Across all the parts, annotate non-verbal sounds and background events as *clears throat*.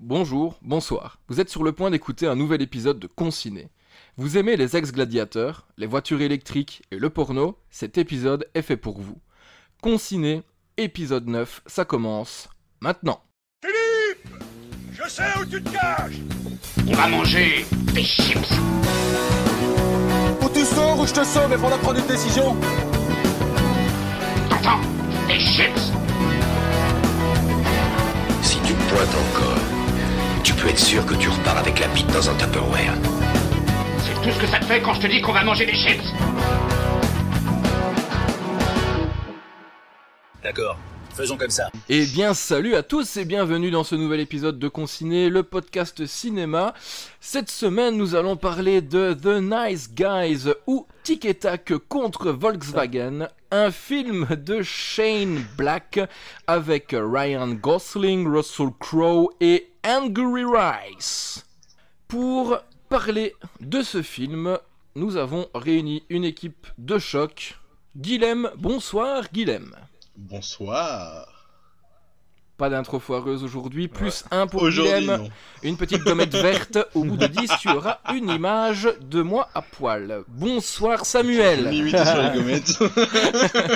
Bonjour, bonsoir. Vous êtes sur le point d'écouter un nouvel épisode de Conciné. Vous aimez les ex-gladiateurs, les voitures électriques et le porno Cet épisode est fait pour vous. Conciné, épisode 9, ça commence maintenant. Philippe Je sais où tu te caches On va manger des chips. Ou tu sors ou je te sauve, il faudra prendre une décision. T'entends Des chips. Si tu pointes encore, peux être sûr que tu repars avec la bite dans un Tupperware. C'est tout ce que ça te fait quand je te dis qu'on va manger des chips. D'accord, faisons comme ça. Eh bien, salut à tous et bienvenue dans ce nouvel épisode de Conciné, le podcast cinéma. Cette semaine, nous allons parler de The Nice Guys ou Tic et Tac contre Volkswagen, un film de Shane Black avec Ryan Gosling, Russell Crowe et Angry Rice. Pour parler de ce film, nous avons réuni une équipe de choc. Guilhem, bonsoir Guilhem. Bonsoir. Pas d'intro foireuse aujourd'hui, plus un pour une petite gommette *laughs* verte. Au bout de 10, tu auras une image de moi à poil. Bonsoir Samuel. Limité sur les gommettes. *laughs*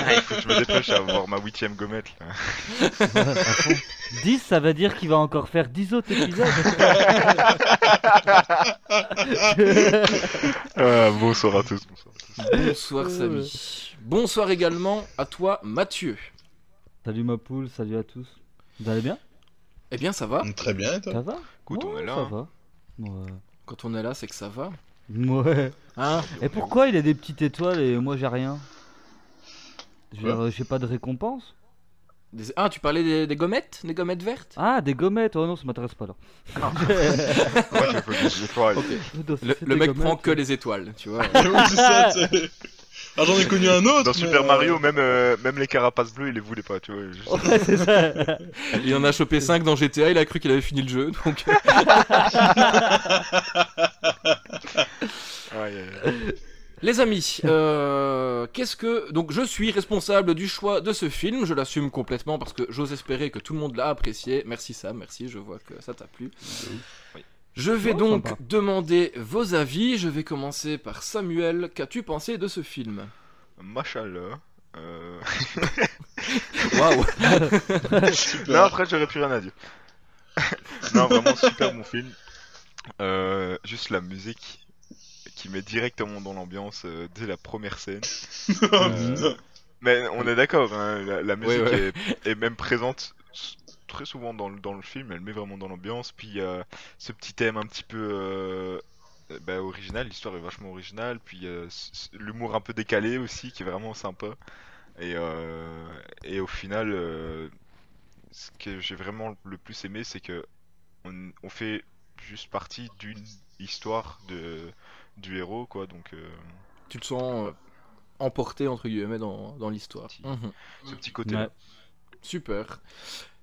Ah, il faut que je me dépêche à avoir ma huitième gommette. Là. 10, ça veut dire qu'il va encore faire 10 autres épisodes. *laughs* Ah, bonsoir à tous. Bonsoir. Bonsoir Samy. Bonsoir également à toi Mathieu. salut ma poule, salut à tous. Vous allez bien? Eh bien ça va. Très bien, et Ça toi va? Écoute, on Ouais, est là, Ça hein. va. Ouais. Quand on est là, c'est que ça va. Ouais. Hein? Et pourquoi il a des petites étoiles et moi j'ai rien? J'ai pas de récompense? Des- Ah, tu parlais des, des gommettes? Des gommettes vertes? Ah, des gommettes Oh non, ça m'intéresse pas là. *laughs* Des étoiles. Dans- Le, mec prend que les étoiles, tu vois. *laughs* Oui, c'est ça, c'est- Ah, j'en ai connu un autre. Dans mais, Super euh, Mario, même, euh, même les carapaces bleues, il les voulait pas, tu vois. juste- Ouais, c'est ça. *laughs* Il en a chopé 5 dans GTA, il a cru qu'il avait fini le jeu, donc... *laughs* Aïe. Les amis, euh, qu'est-ce que... Donc je suis responsable du choix de ce film, je l'assume complètement parce que j'ose espérer que tout le monde l'a apprécié. Merci Sam, merci, je vois que ça t'a plu. Je vais Oh, donc sympa. demander vos avis, je vais commencer par Samuel. Qu'as-tu pensé de ce film? Machallah. Euh... *laughs* Waouh. *laughs* Non, après, j'aurais plus rien à dire. *laughs* non, vraiment, super bon film. Euh, juste la musique qui met directement dans l'ambiance euh, dès la première scène. Euh, mais on est d'accord, hein, la, la musique Ouais, Est, est même présente très souvent dans le, dans le film, elle met vraiment dans l'ambiance. Puis il y a ce petit thème un petit peu euh, euh, bah, original, l'histoire est vachement originale. Puis euh, l'humour un peu décalé aussi qui est vraiment sympa. Et, euh, et au final, euh, ce que j'ai vraiment le plus aimé, c'est que on, on fait juste partie d'une histoire de, du héros, quoi. Donc euh, Tu te sens euh, emporté, entre guillemets, dans, dans l'histoire. Mhm. ce petit côté. Ouais. Super.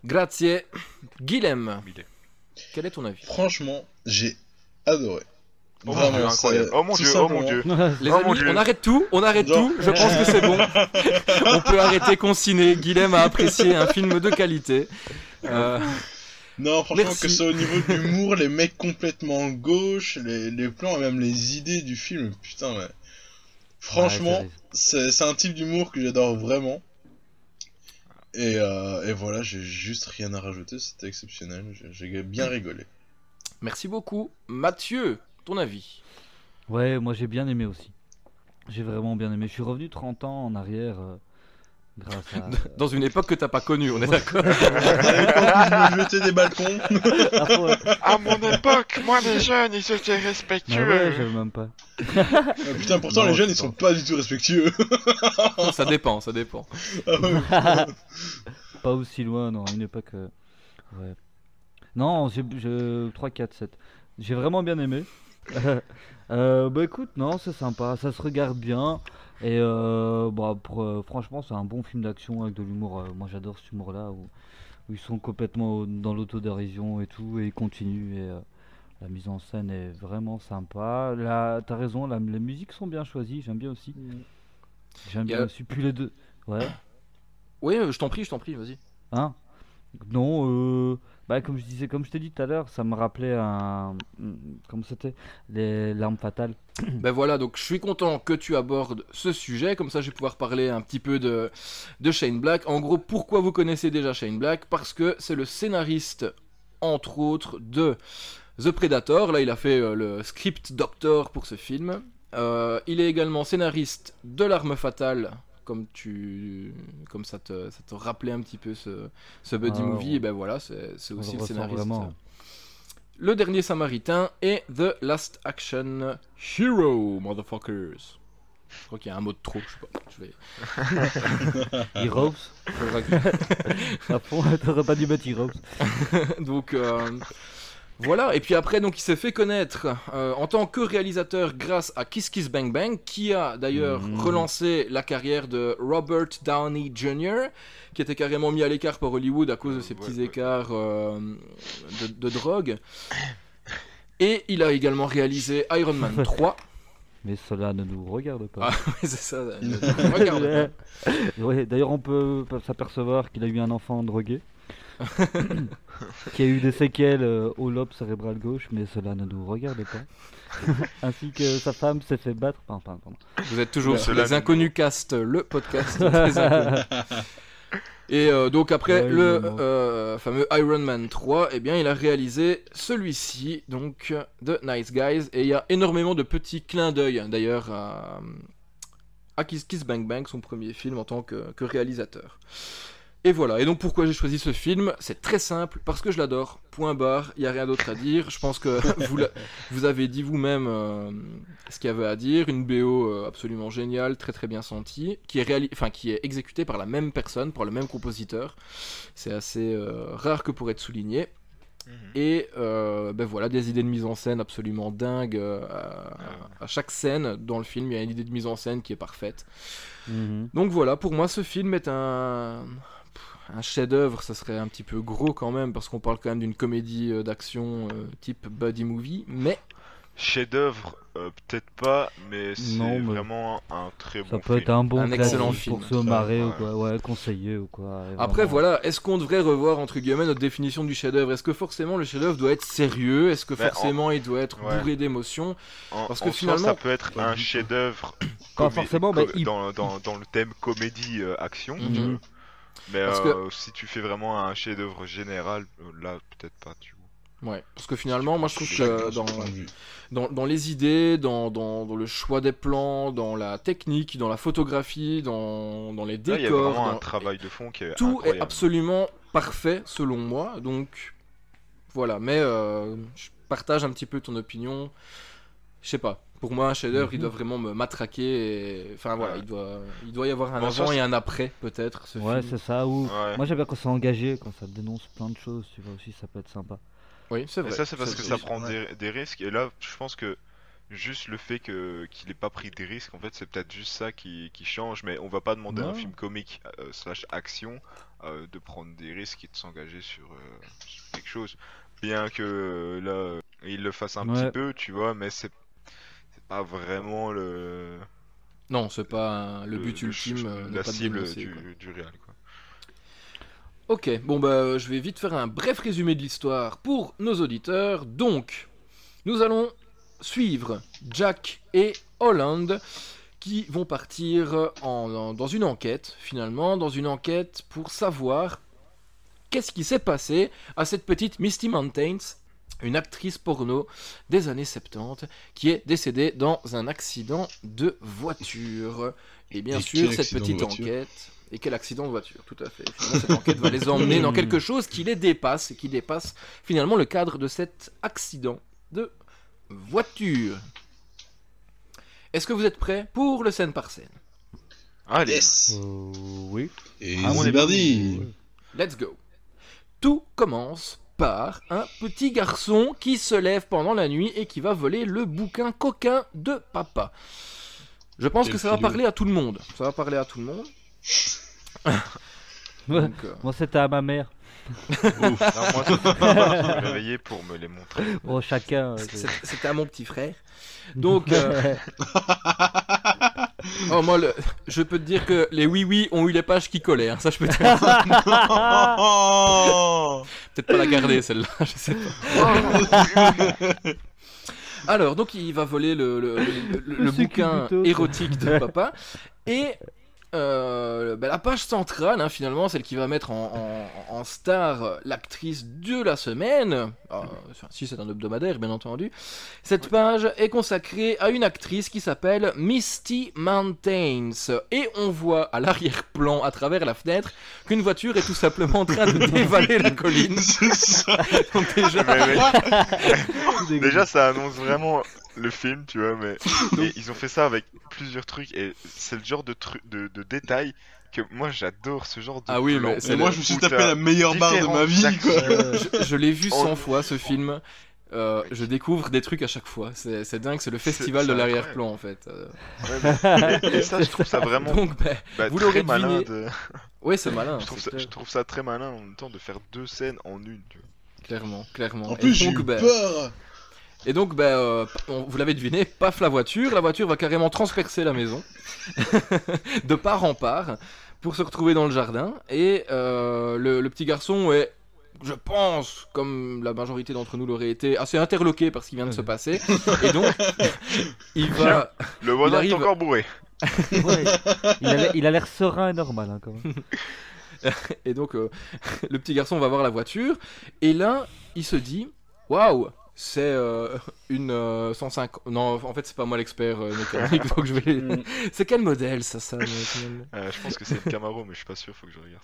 Grazie. Guilhem, quel est ton avis? Franchement, j'ai adoré. Oh, mon Vraiment, Dieu, incroyable. Oh mon dieu, oh mon dieu. *laughs* Les Oh, mon amis, Dieu. on arrête tout, on arrête Non. tout, je pense que c'est bon. *laughs* on peut arrêter consigné. Guilhem a apprécié un film de qualité. Euh, Non, franchement, Merci. que ce soit au niveau de l'humour, les mecs complètement gauche, les, les plans et même les idées du film, putain, ouais. Franchement, Ouais, c'est un type d'humour que j'adore vraiment. Et, euh, et voilà, j'ai juste rien à rajouter, c'était exceptionnel, j'ai- j'ai bien rigolé. merci beaucoup. Mathieu, ton avis? Ouais, moi j'ai bien aimé aussi. J'ai vraiment bien aimé. Je suis revenu 30 ans en arrière euh, grâce à. *laughs* Dans une époque que t'as pas connue, on est d'accord je me jetais des balcons. Ah, À mon époque, moi les jeunes, ils étaient Bah respectueux. ouais, j'avais même pas. Ah, putain, pourtant Non, les jeunes ils sont pas du tout respectueux. Ça dépend, ça dépend. Ah ouais. *laughs* Pas aussi loin, non, une époque. euh, Ouais. Non, j'ai. j'ai- 3, 4, 7. J'ai vraiment bien aimé. *laughs* Euh, bah écoute, non, c'est sympa, ça se regarde bien. Et euh, bah, pour, euh, franchement, c'est un bon film d'action avec de l'humour. euh, moi j'adore cet humour-là où, où ils sont complètement dans l'autodérision et tout, et ils continuent. Et euh, la mise en scène est vraiment sympa. Là, t'as raison, la- les musiques sont bien choisies, j'aime bien aussi. J'aime Y a- bien aussi. Puis les deux. Ouais. Oui, je t'en prie, je t'en prie, vas-y. Hein? Non, euh, Bah, comme je disais, comme je t'ai dit tout à l'heure, ça me rappelait un. Comment c'était Les larmes fatales. *coughs* Ben voilà, donc je suis content que tu abordes ce sujet, comme ça je vais pouvoir parler un petit peu de, de Shane Black. En gros, pourquoi vous connaissez déjà Shane Black? Parce que c'est le scénariste, entre autres, de The Predator. Là, il a fait euh, le script doctor pour ce film. Euh, il est également scénariste de L'arme fatale, comme tu, comme ça te, ça te rappelait un petit peu ce, ce buddy Ah, movie. on- Et ben voilà, c'est aussi le scénariste. vraiment. Le dernier Samaritain et The Last Action Hero, motherfuckers. Je crois qu'il y a un mot de trop, je sais pas. Je vais... *laughs* Heroes t'aurais pas dû mettre Heroes. *laughs* donc euh, voilà, et puis après donc il s'est fait connaître euh, en tant que réalisateur grâce à Kiss Kiss Bang Bang, qui a d'ailleurs Mhm. relancé la carrière de Robert Downey Jr., qui était carrément mis à l'écart par Hollywood à cause de ses petits ouais. écarts euh, de, de drogue. Et il a également réalisé Iron Man *laughs* 3. Mais cela ne nous regarde pas. Ah oui, *laughs* c'est ça. Regarde. *laughs* Ouais, D'ailleurs, on peut s'apercevoir qu'il a eu un enfant drogué. *laughs* qui a eu des séquelles euh, au lobe cérébral gauche, mais cela ne nous regarde pas. *laughs* Ainsi que sa femme s'est fait battre. Enfin, pardon, pardon. Vous êtes toujours sur les Inconnus Cast, le podcast *laughs* des Inconnus. Et euh, donc après Ouais, le euh, fameux Iron Man 3, eh bien il a réalisé celui-ci, donc The Nice Guys, et il y a énormément de petits clins d'œil d'ailleurs à, à Kiss Kiss Bang Bang, son premier film en tant que, que réalisateur. Et voilà, et donc pourquoi j'ai choisi ce film? C'est très simple, parce que je l'adore, point barre, il n'y a rien d'autre à dire. Je pense que *laughs* vous, l'a- vous avez dit vous-même euh, ce qu'il y avait à dire, une BO euh, absolument géniale, très très bien sentie, qui est, réali- enfin, qui est exécutée par la même personne, par le même compositeur. C'est assez euh, rare que pour être souligné. Mhm. Et euh, ben voilà, des idées de mise en scène absolument dingues. euh, à, à chaque scène dans le film, il y a une idée de mise en scène qui est parfaite. Mhm. Donc voilà, pour moi, ce film est un, un chef-d'œuvre. Ça serait un petit peu gros quand même, parce qu'on parle quand même d'une comédie euh, d'action euh, type buddy movie. Mais Chef-d'œuvre, euh, peut-être pas, mais c'est mais vraiment un très Ça bon peut film. être un bon Un classique excellent film. pour se marrer ou quoi, ouais, conseiller ou quoi. et après, vraiment. voilà, est-ce qu'on devrait revoir entre guillemets notre définition du chef-d'œuvre? Est-ce que forcément le chef-d'œuvre doit être sérieux? Est-ce que Ben, en- forcément il doit être Ouais. bourré d'émotions? En, Parce que en soi, finalement- ça peut être Pas un du tout. chef-d'œuvre. Pas comé- forcément, il- dans, dans, dans le thème comédie-action. Mhm. Mais Parce euh, si tu fais vraiment un chef-d'œuvre général, euh, là, peut-être pas, tu vois. Ouais, parce que finalement, moi je trouve que dans, dans, dans les idées, dans, dans, dans le choix des plans, dans la technique, dans la photographie, dans, dans les Là, il y a décors, vraiment un travail de fond qui est tout est absolument parfait selon moi. Donc voilà, mais euh, je partage un petit peu ton opinion. Je sais pas. Pour moi, un chef-d'œuvre, il Mhm. doit vraiment me matraquer. Et... Enfin voilà, Ouais. il doit, il doit y avoir un Bon, ça, avant et un après, peut-être. Ce Ouais, c'est ça. Ou... Ouais. Moi, j'aime bien quand c'est engagé, quand ça dénonce plein de choses, tu vois aussi, ça peut être sympa. Oui, c'est vrai. ça, c'est parce que ça prend ouais. des, des risques. Et là, je pense que juste le fait que qu'il ait pas pris des risques, en fait, c'est peut-être juste ça qui, qui change. Mais on va pas demander à un film comique euh, slash action euh, de prendre des risques et de s'engager sur, euh, sur quelque chose. Bien que euh, là, il le fasse un Ouais. petit peu, tu vois, mais c'est pas vraiment le Non, c'est pas un- le but le ultime. euh, la pas cible du, quoi. du réel. Quoi. Ok, bon bah je vais vite faire un bref résumé de l'histoire pour nos auditeurs. Donc, nous allons suivre Jack et Holland qui vont partir en- en- dans une enquête, finalement, dans une enquête pour savoir qu'est-ce qui s'est passé à cette petite Misty Mountains, une actrice porno des années 70 qui est décédée dans un accident de voiture. Et bien Et sûr, cette petite enquête. Et quel accident de voiture, tout à fait. Finalement, cette enquête va les emmener dans quelque chose qui les dépasse et qui dépasse finalement le cadre de cet accident de voiture. Est-ce que vous êtes prêts pour le scène par scène? Allez, Yes Euh, oui. Et Ah, on est c'est parti Let's go. Tout commence par un petit garçon qui se lève pendant la nuit et qui va voler le bouquin coquin de papa. Je pense Quel que ça va parler à tout le monde. Ça va parler à tout le monde. *laughs* Donc, euh, Moi, c'était à ma mère. non, moi, je me réveiller pour me les montrer. Bon, chacun. euh, c'est- C'était à mon petit frère. *laughs* Donc, euh, *laughs* Oh, moi, le- je peux te dire que les oui-oui ont eu les pages qui collaient. hein, Ça, je peux te dire. *laughs* Peut-être pas la garder, celle-là. *laughs* Je sais pas. Alors, donc, il va voler le, le- le- le- le sucre bouquin érotique de papa. Et euh, bah, la page centrale, hein, finalement, celle qui va mettre en, en- en star l'actrice de la semaine, euh, enfin, si c'est un hebdomadaire, bien entendu, cette page est consacrée à une actrice qui s'appelle Misty Mountains. Et on voit à l'arrière-plan, à travers la fenêtre, qu'une voiture est tout simplement en train de *laughs* dévaler la colline. *laughs* Déjà, Mais, mais- *laughs* dégueu. déjà, ça annonce vraiment le film, tu vois, mais *laughs* et ils ont fait ça avec plusieurs trucs et c'est le genre de truc de, de détails que moi j'adore ce genre de Ah oui, mais c'est Et moi, je me suis tapé la meilleure barre de ma vie, quoi. Euh, je, je l'ai vu Oh. 100 fois ce film. Euh, je découvre des trucs à chaque fois. C'est dingue, c'est le festival de l'arrière-plan en fait. Euh, Ouais, mais- et, et ça, je trouve ça *laughs* vraiment Donc, bah, bah, vous l'aurez malin. deviné. De... *laughs* ouais, c'est malin. Je, trouve ça, clair. je trouve ça très malin en même temps de faire deux scènes en une. Tu vois. Clairement, clairement. En plus, j'ai eu bah, peur Et donc, bah, euh, on- vous l'avez deviné, paf la voiture. La voiture va carrément transpercer la maison, *laughs* de part en part, pour se retrouver dans le jardin. Et euh, le, le petit garçon est, je pense, comme la majorité d'entre nous l'aurait été, assez interloqué par ce qui vient de se passer. Et donc, il va. Le arrive- est encore bourré. *laughs* ouais. Il a l'air- Il a l'air serein et normal, hein, quand même. *laughs* Et donc, euh, le petit garçon va voir la voiture. Et là, il se dit Waouh c'est euh, une euh, 105. Non, en fait, c'est pas moi l'expert euh, mécanique, *laughs* donc je vais. Mm. c'est quel modèle ça, ça Euh, je pense que c'est une Camaro, mais je suis pas sûr, faut que je regarde.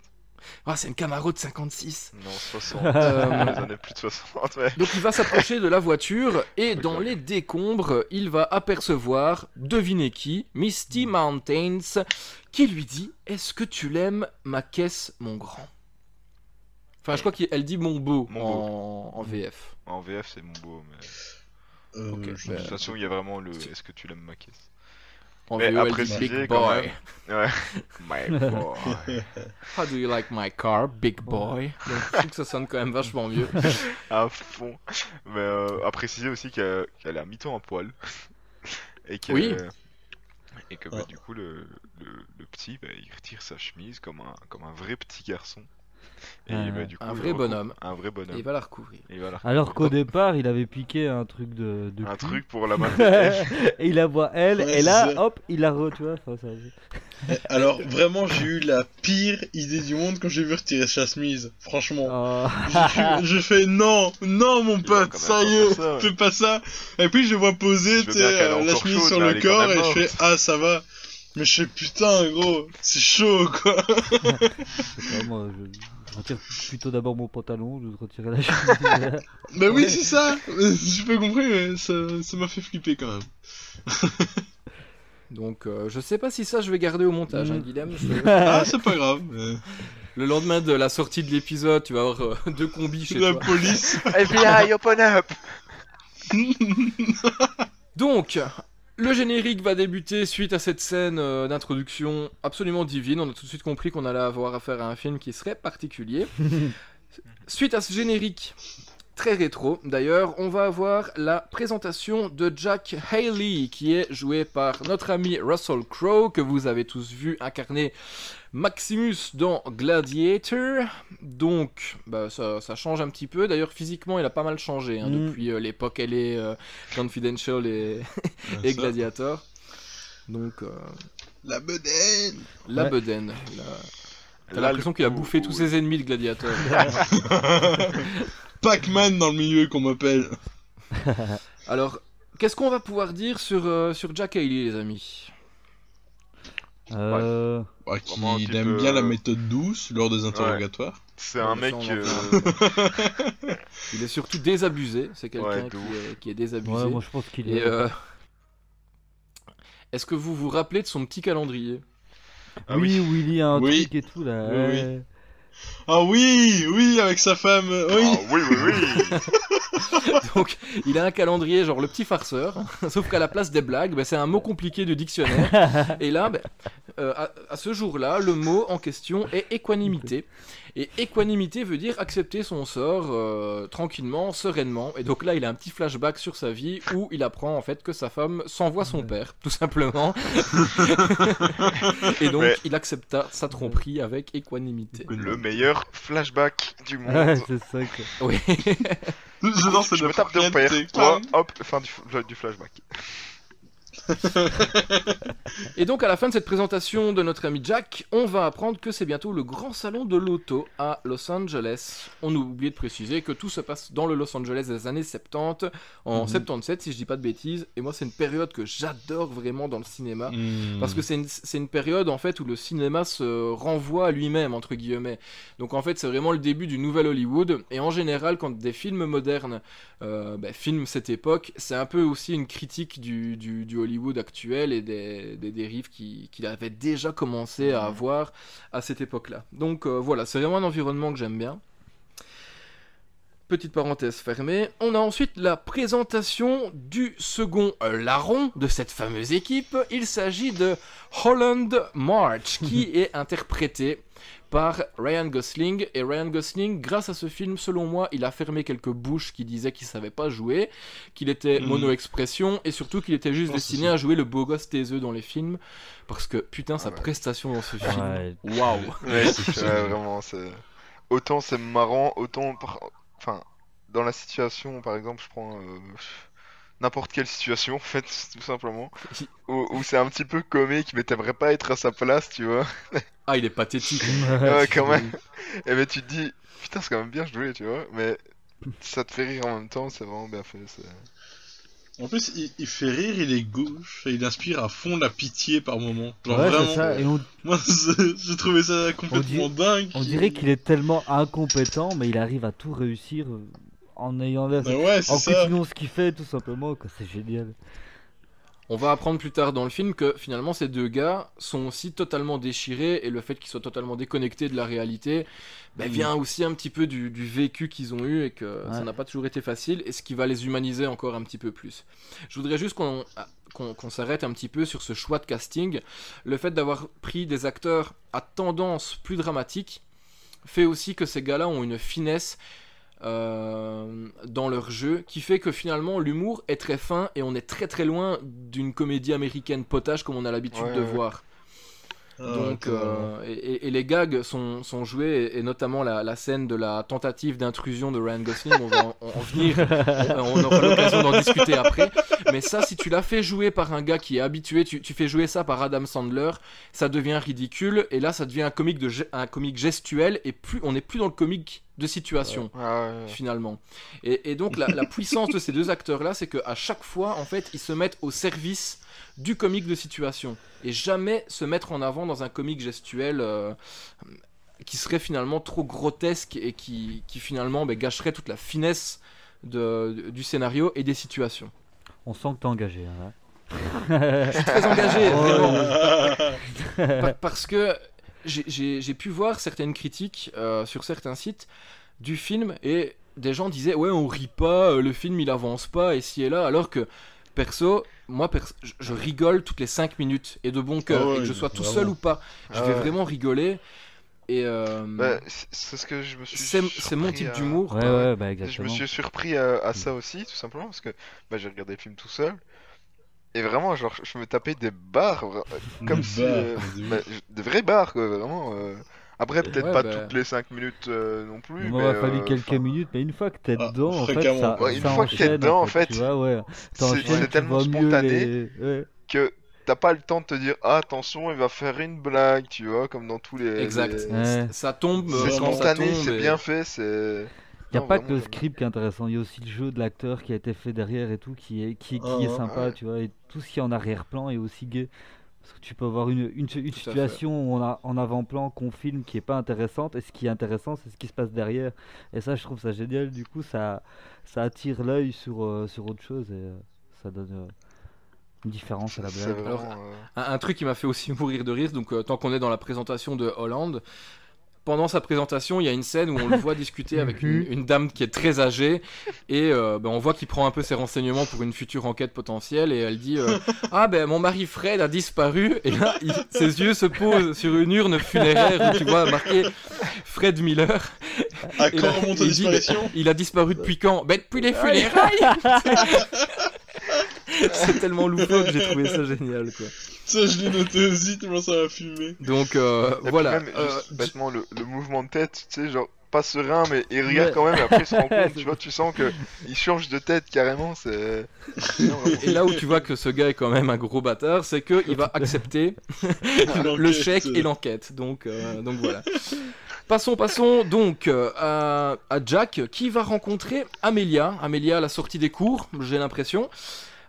Ah, c'est une Camaro de 56. Non, 60. Euh, plus de 60, ouais. Donc il va s'approcher de la voiture et dans les décombres, il va apercevoir, devinez qui, Misty Mountains, qui lui dit Est-ce que tu l'aimes, ma caisse, mon grand? Enfin, je crois qu'elle dit mon beau, Mon en, en VF. En VF, c'est mon beau, mais Euh, Ok, je- bah, de toute façon, il y a vraiment le est-ce que tu l'aimes ma caisse? En Mais VO, à préciser Big quand boy. même. Ouais. *laughs* My boy. *laughs* How do you like my car, big boy? Donc je trouve que ça sonne quand même vachement mieux. *laughs* à fond. Mais euh, à préciser aussi qu'elle qu'elle a mi-temps en poil. Et que, Oui. Et que bah, du coup, le, le, le petit, bah, il retire sa chemise comme un, comme un vrai petit garçon. Et Euh, bah, du coup, un il vrai bonhomme. Un vrai Et bonhomme. il va la recouvrir. Alors qu'au départ, il avait piqué un truc de. de Un cul. truc pour la *laughs* et il la voit elle, Ouais, et là, ça. hop, il la re, tu vois. enfin, ça- *laughs* Alors, vraiment, j'ai eu la pire idée du monde quand j'ai vu retirer sa chemise. Franchement. Oh. Je, je fais non, non mon pote, même ça y pas est, faire ça, ouais. fais pas ça. Et puis je vois poser euh, la chemise chaude, sur là, le corps et je fais ah ça va. Mais je fais putain gros, c'est chaud quoi. *laughs* Retire plutôt d'abord mon pantalon, je retirer la *laughs* chemise. bah oui c'est ça, j'ai pas compris mais ça m'a fait flipper quand même. *laughs* Donc euh, je sais pas si ça je vais garder au montage, hein, Mm. Guilhem. *laughs* Je- Ah c'est pas grave. mais- Le lendemain de la sortie de l'épisode, tu vas avoir euh, deux combis chez La toi. police. FBI, open up Donc, le générique va débuter suite à cette scène euh, d'introduction absolument divine. On a tout de suite compris qu'on allait avoir affaire à un film qui serait particulier. *laughs* suite à ce générique très rétro, d'ailleurs, on va avoir la présentation de Jack Haley, qui est joué par notre ami Russell Crowe, que vous avez tous vu incarner Maximus dans Gladiator. Donc, bah, ça, ça change un petit peu. D'ailleurs, physiquement, il a pas mal changé hein, Mm. depuis euh, l'époque elle est euh, Confidential et. *laughs* Gladiator. Donc, euh, La bedaine. la Ouais. bedaine. il a- T'as l'impression le qu'il a bouffé tous ses ennemis de Gladiator. *laughs* *laughs* Pac-Man dans le milieu qu'on m'appelle. *laughs* Alors, qu'est-ce qu'on va pouvoir dire sur, euh, sur Jack Haley, les amis? Euh, Ouais, qu'il type, aime bien la euh, méthode douce lors des interrogatoires. C'est un Ouais, mec. euh, *laughs* Il est surtout désabusé. C'est quelqu'un Ouais, qui, est, qui est désabusé. ouais, moi je pense qu'il est. euh, est-ce que vous vous rappelez de son petit calendrier? Ah oui, oui. où il y a un Oui. truc et tout là. Oui, oui. Ah oui, oui, avec sa femme, oui. Ah oui, oui, oui *laughs* Donc, il a un calendrier, genre le petit farceur, sauf qu'à la place des blagues, bah, c'est un mot compliqué du dictionnaire. *laughs* Et là, bah, euh, à, à ce jour-là, le mot en question est équanimité. Et équanimité veut dire accepter son sort euh, tranquillement, sereinement. Et donc là, il a un petit flashback sur sa vie où il apprend en fait que sa femme s'envoie son père, tout simplement. *laughs* et donc, il accepta sa tromperie avec équanimité. Le meilleur flashback du monde. Ouais, *laughs* c'est ça que. Oui. *laughs* J'adore cette je me tape de mon père. Toi, hop, fin du flashback. Et donc à la fin de cette présentation de notre ami Jack, on va apprendre que c'est bientôt le grand salon de l'auto à Los Angeles. On a oublié de préciser que tout se passe dans le Los Angeles des années 70, en Mhm. 77 si je dis pas de bêtises. Et moi c'est une période que j'adore vraiment dans le cinéma. Hmm. Parce que c'est une, une période en fait où le cinéma se renvoie à lui-même entre guillemets. Donc en fait c'est vraiment le début du nouvel Hollywood et en général quand des films modernes euh, bah, filment cette époque, c'est un peu aussi une critique du, du- du Hollywood actuel et des, des dérives qui- qu'il avait déjà commencé à avoir à cette époque-là. Donc euh, voilà, c'est vraiment un environnement que j'aime bien. Petite parenthèse fermée. On a ensuite la présentation du second larron de cette fameuse équipe. Il s'agit de Holland March, qui *laughs* est interprété par Ryan Gosling. Et Ryan Gosling, grâce à ce film, selon moi, il a fermé quelques bouches qui disaient qu'il savait pas jouer, qu'il était Mhm. mono-expression, et surtout qu'il était juste Oh, destiné à jouer le beau gosse taiseux dans les films. Parce que putain, sa ouais. prestation dans ce film. Ouais. Waouh! *laughs* Ouais, ouais, *laughs* vraiment, c'est. Autant c'est marrant, autant. par- Enfin, dans la situation, par exemple, je prends. euh, N'importe quelle situation, en fait, *laughs* tout simplement. Où, où c'est un petit peu comique, mais t'aimerais pas être à sa place, tu vois. Ah, il est pathétique. *laughs* Ouais, quand même. Et ben tu te dis, putain, c'est quand même bien joué, tu vois. Mais ça te fait rire en même temps, c'est vraiment bien fait. c'est- En plus, il, il fait rire, il est gauche, et il inspire à fond la pitié par moment. Genre Ouais, vraiment. c'est ça. Et on, *laughs* Moi, j'ai trouvé ça complètement dingue. on dirait qu'il est tellement incompétent, mais il arrive à tout réussir euh, en ayant l'air. Bah ouais, c'est En ça. continuant ce qu'il fait, tout simplement, quoi. C'est génial. On va apprendre plus tard dans le film que finalement ces deux gars sont aussi totalement déchirés et le fait qu'ils soient totalement déconnectés de la réalité Mm. vient aussi un petit peu du, du vécu qu'ils ont eu et que ça n'a pas toujours été facile et ce qui va les humaniser encore un petit peu plus. Je voudrais juste qu'on ah, qu'on- qu'on s'arrête un petit peu sur ce choix de casting. Le fait d'avoir pris des acteurs à tendance plus dramatique fait aussi que ces gars-là ont une finesse euh, dans leur jeu qui fait que finalement l'humour est très fin et on est très très loin d'une comédie américaine potage comme on a l'habitude Ouais, de ouais. voir. Ah, Donc, euh, et, les gags sont, sont joués, et, et notamment la, la scène de la tentative d'intrusion de Ryan Gosling, on va en, en venir, *laughs* on, on aura l'occasion d'en discuter après. Mais ça, si tu l'as fait jouer par un gars qui est habitué, tu, tu fais jouer ça par Adam Sandler, ça devient ridicule, et là, ça devient un comique, de, un comique gestuel, et plus, on n'est plus dans le comique de situation Ah ouais, ouais. finalement. Et, et donc la, la puissance de ces deux acteurs-là, c'est qu'à chaque fois, en fait, ils se mettent au service du comique de situation et jamais se mettre en avant dans un comique gestuel euh, qui serait finalement trop grotesque et qui, qui finalement ben, gâcherait toute la finesse de- du scénario et des situations. On sent que t'es engagé. Hein, Je suis très engagé, *laughs* vraiment. *laughs* Par- parce que j'ai- pu voir certaines critiques euh, sur certains sites du film et des gens disaient ouais on rit pas, euh, le film il avance pas et ci et là alors que perso moi pers- je- rigole toutes les 5 minutes et de bon cœur Ah et que je sois tout vraiment. seul ou pas je Ah vais ouais. vraiment rigoler et euh, Bah, c'est- ce que je me suis. c'est c'est mon type à- d'humour Ouais, ouais, bah Je me suis surpris à, à ça aussi, tout simplement, parce que bah, j'ai regardé le film tout seul. Et vraiment, genre, je me tapais des barres, comme Des si. barres, euh, bah, des vraies barres, quoi, vraiment. euh. Après, peut-être Ouais, pas bah. toutes les 5 minutes euh, non plus. Il mais, m'aura fallu euh, quelques enfin, minutes, mais une fois que t'es Ah, dedans, en fait, ça. Ouais, une ça fois que t'es dedans, en Tu fait, vois, ouais. c'est tellement spontané les- ouais. que t'as pas le temps de te dire ah, attention, il va faire une blague, tu vois, comme dans tous les. exact les- Ouais. ça tombe C'est euh, spontané, c'est et- bien fait, c'est. Il n'y a Non, pas que le script qui est intéressant, il y a aussi le jeu de l'acteur qui a été fait derrière et tout, qui est, qui, qui Ah, est sympa, Ouais. tu vois, et tout ce qui est en arrière-plan est aussi gay. Parce que tu peux avoir une, une, situation où on a en avant-plan qu'on filme qui est pas intéressante, et ce qui est intéressant, c'est ce qui se passe derrière. Et ça, je trouve ça génial, du coup, ça, ça attire l'œil sur, euh, sur autre chose, et euh, ça donne euh, une différence à la blague. vraiment. Alors, euh, Un, un truc qui m'a fait aussi *laughs* mourir de rire, donc euh, tant qu'on est dans la présentation de Hollande, pendant sa présentation, il y a une scène où on le voit discuter avec une, Mhm. une dame qui est très âgée et euh, ben, on voit qu'il prend un peu ses renseignements pour une future enquête potentielle et elle dit euh, Ah ben mon mari Fred a disparu et là il- ses yeux se posent sur une urne funéraire où tu vois marqué Fred Miller. À Et quand là, remonte aux il dit, ben, Il a disparu depuis quand? Ben depuis les funérailles *laughs* C'est tellement loufoque, j'ai trouvé ça génial quoi. Ça, je l'ai noté aussi, tellement ça m'a fumé. Donc euh, voilà. même, Euh, juste bêtement, le, le mouvement de tête, tu sais, genre, pas serein, mais il regarde Ouais. quand même, et après il se rend *laughs* compte, tu vois, tu sens que il change de tête carrément, c'est. Non. Et là où tu vois que ce gars est quand même un gros bâtard, c'est qu'il va accepter *laughs* le chèque et l'enquête. Donc, euh, donc voilà. Passons, passons donc euh, à, à Jack qui va rencontrer Amelia. Amelia à la sortie des cours, j'ai l'impression.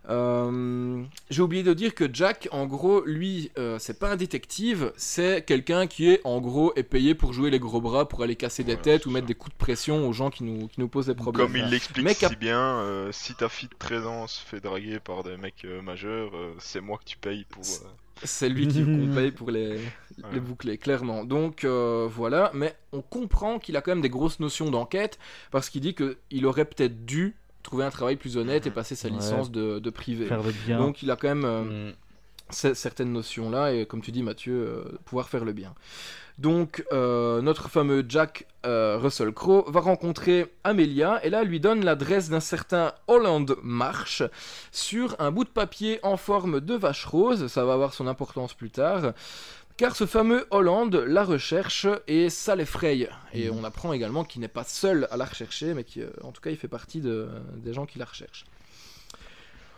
Euh, j'ai oublié de dire que Jack, en gros, lui, euh, c'est pas un détective, c'est quelqu'un qui est, en gros, est payé pour jouer les gros bras, pour aller casser des Voilà, têtes ou mettre des coups de pression aux gens qui nous, qui nous posent des problèmes. Comme il l'explique si a- bien, euh, si ta fille de 13 ans se fait draguer par des mecs euh, majeurs, euh, c'est moi que tu payes pour. euh, C'est lui qui *laughs* qu'on paye pour les, boucler, clairement. Donc euh, voilà, mais on comprend qu'il a quand même des grosses notions d'enquête, parce qu'il dit qu'il aurait peut-être dû trouver un travail plus honnête et passer sa Ouais. licence de, de privé. Faire le bien. Donc il a quand même euh, mm. ce- certaines notions-là, et comme tu dis Mathieu, euh, pouvoir faire le bien. Donc euh, notre fameux Jack euh, Russell Crowe va rencontrer Amelia, et là elle lui donne l'adresse d'un certain Holland Marsh sur un bout de papier en forme de vache rose, ça va avoir son importance plus tard. Car ce fameux Holland la recherche et ça l'effraie. Et on apprend également qu'il n'est pas seul à la rechercher, mais qu'en tout cas il fait partie de- des gens qui la recherchent.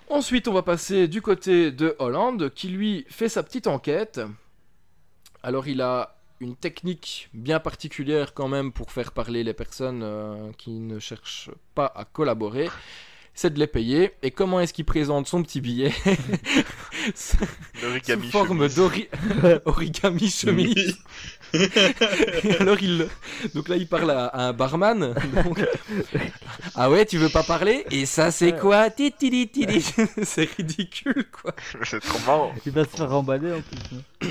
Ensuite, on va passer du côté de Hollande, qui lui fait sa petite enquête. Alors, il a une technique bien particulière quand même pour faire parler les personnes euh, qui ne cherchent pas à collaborer. C'est de les payer. Et comment est-ce qu'il présente son petit billet *laughs* Sous L'origami forme chemise. d'ori- *laughs* origami chemise. Et *laughs* alors il, donc là il parle à, à un barman. donc, ah ouais, tu veux pas parler? Et ça c'est quoi? C'est ridicule quoi. c'est trop marrant. Il va se faire emballer en plus. hein.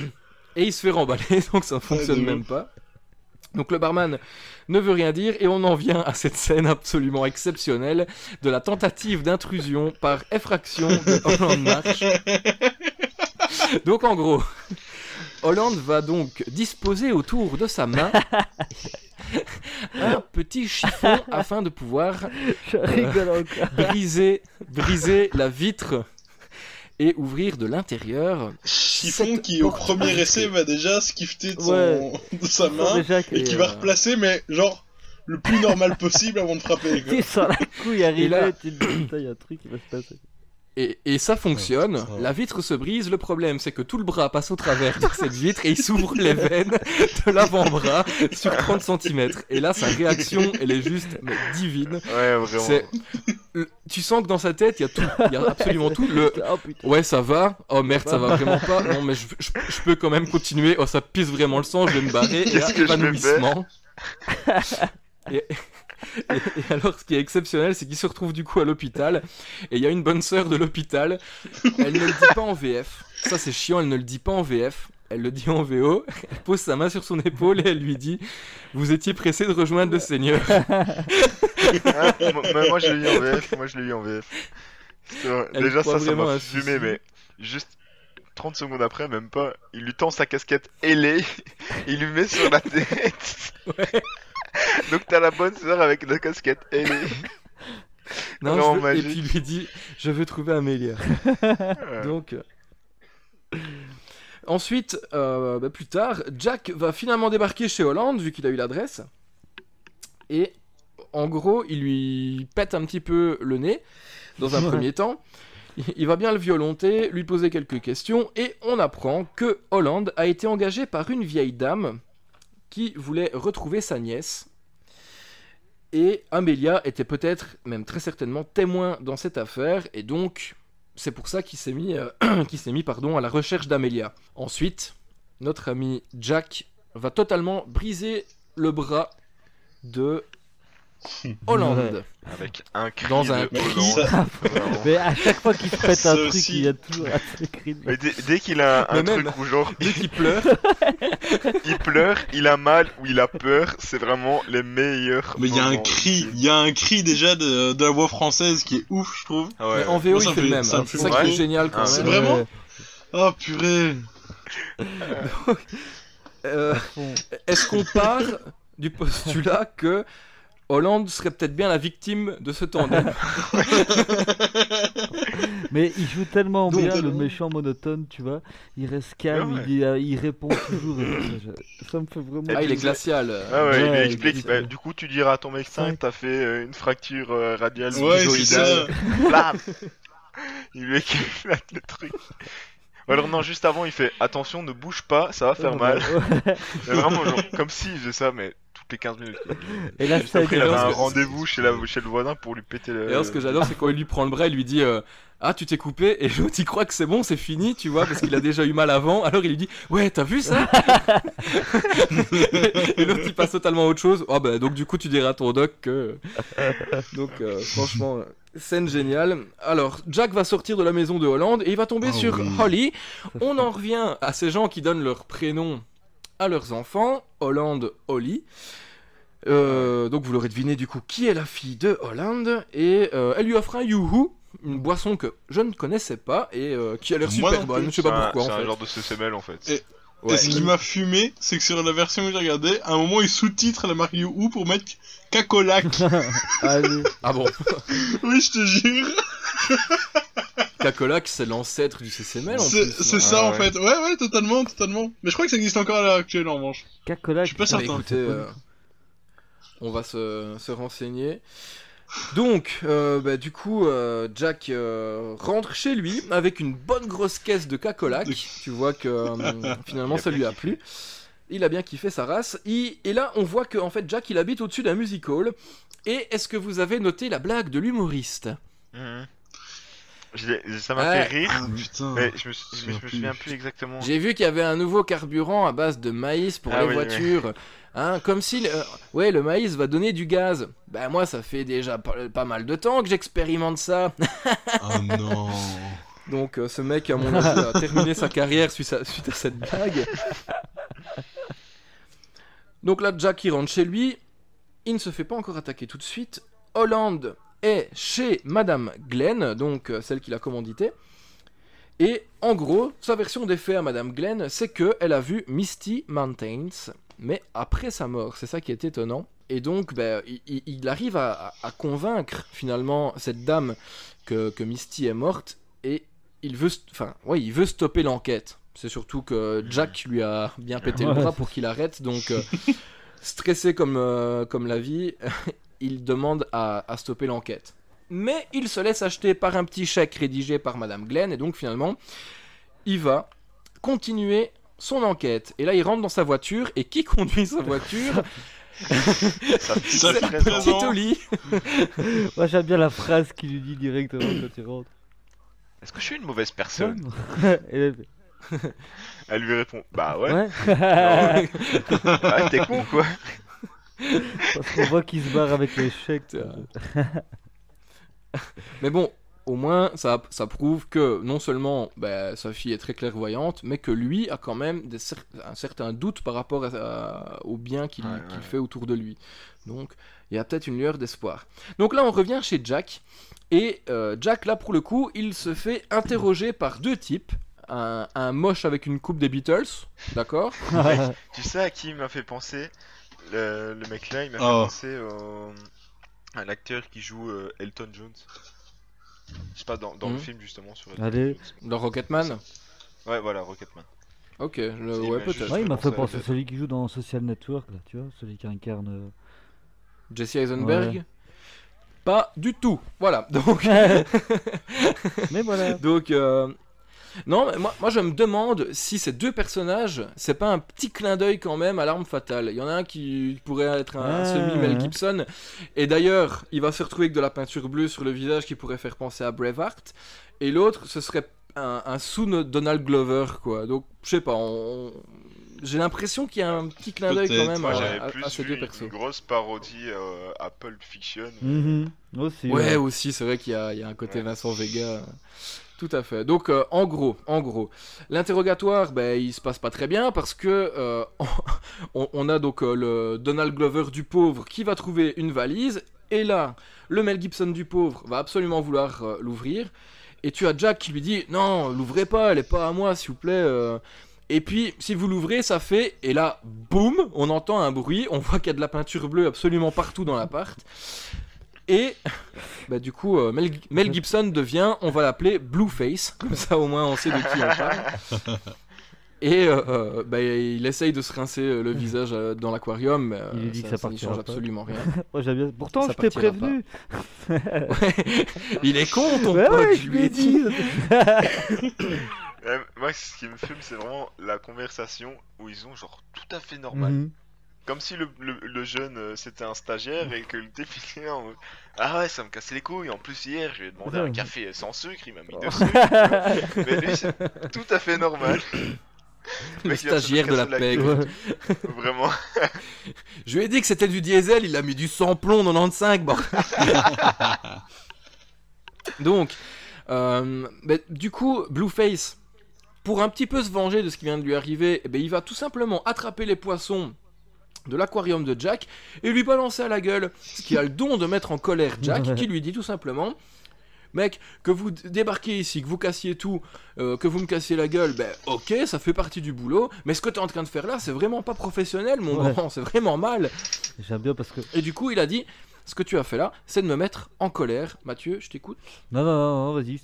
Et il se fait remballer, donc ça fonctionne même pas. Donc le barman ne veut rien dire et on en vient à cette scène absolument exceptionnelle de la tentative d'intrusion par effraction de *laughs* Holland March. Donc en gros, Holland va donc disposer autour de sa main *laughs* un petit chiffon afin de pouvoir briser, briser la vitre et ouvrir de l'intérieur. Chiffon qui, au premier essai, va déjà skifter de, son... Ouais. *laughs* de sa main et qui euh, va replacer, mais genre le plus normal possible avant de frapper. Tu sens *laughs* la couille arriver, là- tu te dis putain, il y a un truc qui va se passer. Et, et ça fonctionne, Ouais, la vitre se brise, le problème c'est que tout le bras passe au travers de cette vitre et il s'ouvre les veines de l'avant-bras sur 30 cm. Et là sa réaction elle est juste mais divine. Ouais, vraiment. Le- tu sens que dans sa tête il y a tout, il y a absolument tout. Le, Oh ouais ça va, oh merde ça va vraiment pas, non mais je, je- je peux quand même continuer, oh ça pisse vraiment le sang, je vais me barrer, Qu'est-ce que je vais évanouissement. Et, et- et alors, ce qui est exceptionnel, c'est qu'il se retrouve du coup à l'hôpital. Et il y a une bonne sœur de l'hôpital. Elle ne le dit pas en VF. Ça, c'est chiant, elle ne le dit pas en VF. Elle le dit en VO. Elle pose sa main sur son épaule et elle lui dit Vous étiez pressé de rejoindre le Seigneur. *laughs* Ah, moi, je l'ai eu en VF. Moi, je l'ai eu en VF. Déjà, ça, ça m'a fumé, mais juste 30 secondes après, même pas, il lui tend sa casquette ailée, il lui met sur la tête. *laughs* Donc, t'as la bonne sœur avec la casquette ailée. *laughs* Non, Vraiment je veux- Et puis il lui dit Je veux trouver Amélia. Ouais. *laughs* Donc. euh, Ensuite, euh, bah, plus tard, Jack va finalement débarquer chez Hollande, vu qu'il a eu l'adresse. Et en gros, il lui pète un petit peu le nez, dans un premier temps. Il- Il va bien le violenter, lui poser quelques questions, et on apprend que Hollande a été engagé par une vieille dame qui voulait retrouver sa nièce. Et Amelia était peut-être, même très certainement, témoin dans cette affaire, et donc c'est pour ça qu'il s'est mis, euh, *clears throat* s'est mis pardon, à la recherche d'Amelia. Ensuite, notre ami Jack va totalement briser le bras de *laughs* Hollande. Avec un cri Dans de un- Hollande. *laughs* Mais à chaque fois qu'il se pète Ça un truc, aussi. il y a toujours un truc. Mais dès, dès qu'il a un, un Mais même- truc où genre Dès qu'il pleure, *laughs* il pleure, il a mal ou il a peur, c'est vraiment les meilleurs. Mais il y a un cri, il y a un cri déjà de, de la voix française qui est ouf, je trouve. Ah ouais. mais en VO Moi, il fait le fait- même. hein. fait C'est ça qui est génial quand Ah, même. c'est vrai Vraiment Oh purée Euh. Est-ce qu'on part du postulat que Hollande serait peut-être bien la victime de ce tandem *laughs* Mais il joue tellement Donc, bien le méchant monotone, tu vois. Il reste calme, Ouais. il, dit, euh, il répond toujours. ça, je- ça me fait vraiment. Ah, il est glacial. Ah ouais, il Ouais, explique. il- bah, du coup, tu diras à ton médecin que t'as fait euh, une fracture euh, radiale. Ouais, c'est schizoïdale. ça *laughs* Blam Il lui éclate le truc. Alors non, juste avant, il fait attention, ne bouge pas, ça va faire mal. *laughs* vraiment, genre, comme s'il faisait ça, mais toutes les 15 minutes. Et là, ça après, il avait un rendez-vous chez, la, chez le voisin pour lui péter le. Et alors, ce que j'adore, c'est quand il lui prend le bras, il lui dit euh, Ah, tu t'es coupé, et l'autre il croit que c'est bon, c'est fini, tu vois, parce qu'il a déjà eu mal avant. Alors il lui dit Ouais, t'as vu ça? Et l'autre il passe totalement à autre chose. Oh, bah, donc du coup, tu diras à ton doc que. Donc, euh, franchement, scène géniale. Alors, Jack va sortir de la maison de Hollande et il va tomber Oh sur oui. Holly. On en revient à ces gens qui donnent leur prénom à leurs enfants Hollande, Holly. Euh, donc vous l'aurez deviné du coup qui est la fille de Hollande et euh, elle lui offre un Yoo-Hoo, une boisson que je ne connaissais pas et euh, qui a l'air super bonne, je sais C'est pas un, pourquoi c'est un fait. genre de CCML en fait. Et- Ouais. Et ce qui m'a fumé, c'est que sur la version que j'ai regardée, à un moment ils sous-titrent la marque You pour mettre Cacolac. *laughs* Allez. Ah bon, *laughs* oui, je te jure. *laughs* Cacolac c'est l'ancêtre du CCML en C'est plus. c'est non ça Ah en ouais. fait. Ouais, ouais, totalement, totalement. Mais je crois que ça existe encore à l'heure actuelle en revanche. Cacolac. Je suis pas certain. écoutez, euh, on va se, se renseigner. Donc, euh, bah, du coup, euh, Jack euh, rentre chez lui avec une bonne grosse caisse de cacolac. Tu vois que euh, *laughs* finalement ça lui a plu. Il a bien kiffé sa race. Il- et là, on voit que en fait, Jack il habite au-dessus d'un music hall. Et est-ce que vous avez noté la blague de l'humoriste? Mhm. Ça m'a Ouais. fait rire, Ah putain. mais je me, je je souviens plus. exactement. J'ai vu qu'il y avait un nouveau carburant à base de maïs pour Ah les oui, voitures. Hein, comme si, le... ouais, le maïs va donner du gaz. Ben moi, ça fait déjà pas, pas mal de temps que j'expérimente ça. *laughs* Oh non. Donc euh, ce mec, à mon avis, a terminé sa carrière suite à, suite à cette blague. Donc là, Jack il rentre chez lui. Il ne se fait pas encore attaquer tout de suite. Hollande est chez Madame Glenn, donc euh, celle qu'il a commandité. Et en gros, sa version des faits à Madame Glenn, c'est que elle a vu Misty Mountains, mais après sa mort. C'est ça qui est étonnant. Et donc, ben, il, arrive à, convaincre finalement cette dame que, que Misty est morte et il veut, enfin, ouais, il veut stopper l'enquête. C'est surtout que Jack lui a bien pété le bras pour qu'il arrête. Donc, euh, *laughs* stressé comme, euh, comme la vie, il demande à, à stopper l'enquête. Mais il se laisse acheter par un petit chèque rédigé par Madame Glenn et donc finalement, il va continuer son enquête. Et là, il rentre dans sa voiture et qui *laughs* conduit sa voiture c'est fait très présent. Petit Oli. *laughs* Moi, j'aime bien la phrase qu'il lui dit directement quand il rentre. Est-ce que je suis une mauvaise personne *laughs* Elle lui répond Bah ouais. ouais. Ah, t'es con quoi. Parce qu'on voit qu'il se barre avec les chèques. *laughs* Mais bon, au moins, ça, ça prouve que non seulement bah, sa fille est très clairvoyante, mais que lui a quand même des cer- un certain doute par rapport à- à- au bien qu'il Ouais, ouais. fait autour de lui. Donc, il y a peut-être une lueur d'espoir. Donc là, on revient chez Jack. Et euh, Jack, là, pour le coup, il se fait interroger par deux types. Un, un moche avec une coupe des Beatles, d'accord? *laughs* Tu sais à qui il m'a fait penser? Le, le mec là, il m'a fait Oh. penser au... à l'acteur qui joue euh, Elton Jones. Je sais pas, dans, dans le Mhm. film justement sur Elton Allez. Jones. Dans Rocketman Ouais, voilà, Rocketman. Ok, Il ouais, m'a peut-être. Ouais, il m'a fait penser à celui qui joue dans Social Network, là, tu vois, celui qui incarne. euh, Jesse Eisenberg Ouais. Pas du tout. Voilà, donc. *laughs* *laughs* Mais voilà. Donc, euh, non, mais moi, moi je me demande si ces deux personnages, c'est pas un petit clin d'œil quand même à l'arme fatale. Il y en a un qui pourrait être un Ah. semi-Mel Gibson, et d'ailleurs, il va se retrouver avec de la peinture bleue sur le visage qui pourrait faire penser à Braveheart, et l'autre, ce serait un, un Donald Glover, quoi. Donc, je sais pas, on- j'ai l'impression qu'il y a un petit clin d'œil quand même Moi à, à- plus à ces vu deux persos. une grosse parodie euh, à Pulp Fiction. Mhm. Aussi. Ouais, ouais. aussi, c'est vrai qu'il y, a il y a un côté Ouais. Vincent Vega. Tout à fait. Donc, euh, en gros, en gros, l'interrogatoire, ben, il se passe pas très bien parce que euh, *laughs* on, a donc euh, le Donald Glover du pauvre qui va trouver une valise et là, le Mel Gibson du pauvre va absolument vouloir l'ouvrir et tu as Jack qui lui dit non, l'ouvrez pas, elle est pas à moi, s'il vous plaît. Et puis, si vous l'ouvrez, ça fait, et là, boum, on entend un bruit, on voit qu'il y a de la peinture bleue absolument partout dans l'appart. Et *laughs* bah, du coup, euh, Mel, Mel Gibson devient, on va l'appeler Blueface, *laughs* comme ça au moins on sait de qui on parle. *laughs* Et euh, euh, bah, il essaye de se rincer le visage euh, dans l'aquarium, mais euh, Il lui dit que ça n'y partira change pas. absolument rien. Moi, j'aime bien. Pourtant, Ça je t'ai prévenu. Ouais. il est con ton Ouais, pote, ouais, je lui ai dit. Moi, ce qui me fume, c'est vraiment la conversation où ils ont genre tout à fait normal. Mhm. Comme si le, le, le jeune euh, c'était un stagiaire et que le est en Ah ouais, ça me cassait les couilles. En plus, hier, je lui ai demandé un café sans sucre, il m'a mis deux sucres. *laughs* Mais lui, c'est tout à fait normal. Le stagiaire de la pègre. gueule. Vraiment. Je lui ai dit que c'était du diesel, il a mis du sans-plomb 95, bon. Donc, euh, bah, du coup, Blueface, pour un petit peu se venger de ce qui vient de lui arriver, eh ben, il va tout simplement attraper les poissons de l'aquarium de Jack et lui balancer à la gueule, ce qui a le don de mettre en colère Jack, qui lui dit tout simplement Mec, que vous débarquiez ici, que vous cassiez tout, euh, que vous me cassiez la gueule, ben ok, ça fait partie du boulot, mais ce que t'es en train de faire là, c'est vraiment pas professionnel, mon Ouais. grand, c'est vraiment mal. J'aime bien parce que. Et du coup, il a dit Ce que tu as fait là, c'est de me mettre en colère. Mathieu, je t'écoute. Non, non, non, non, vas-y.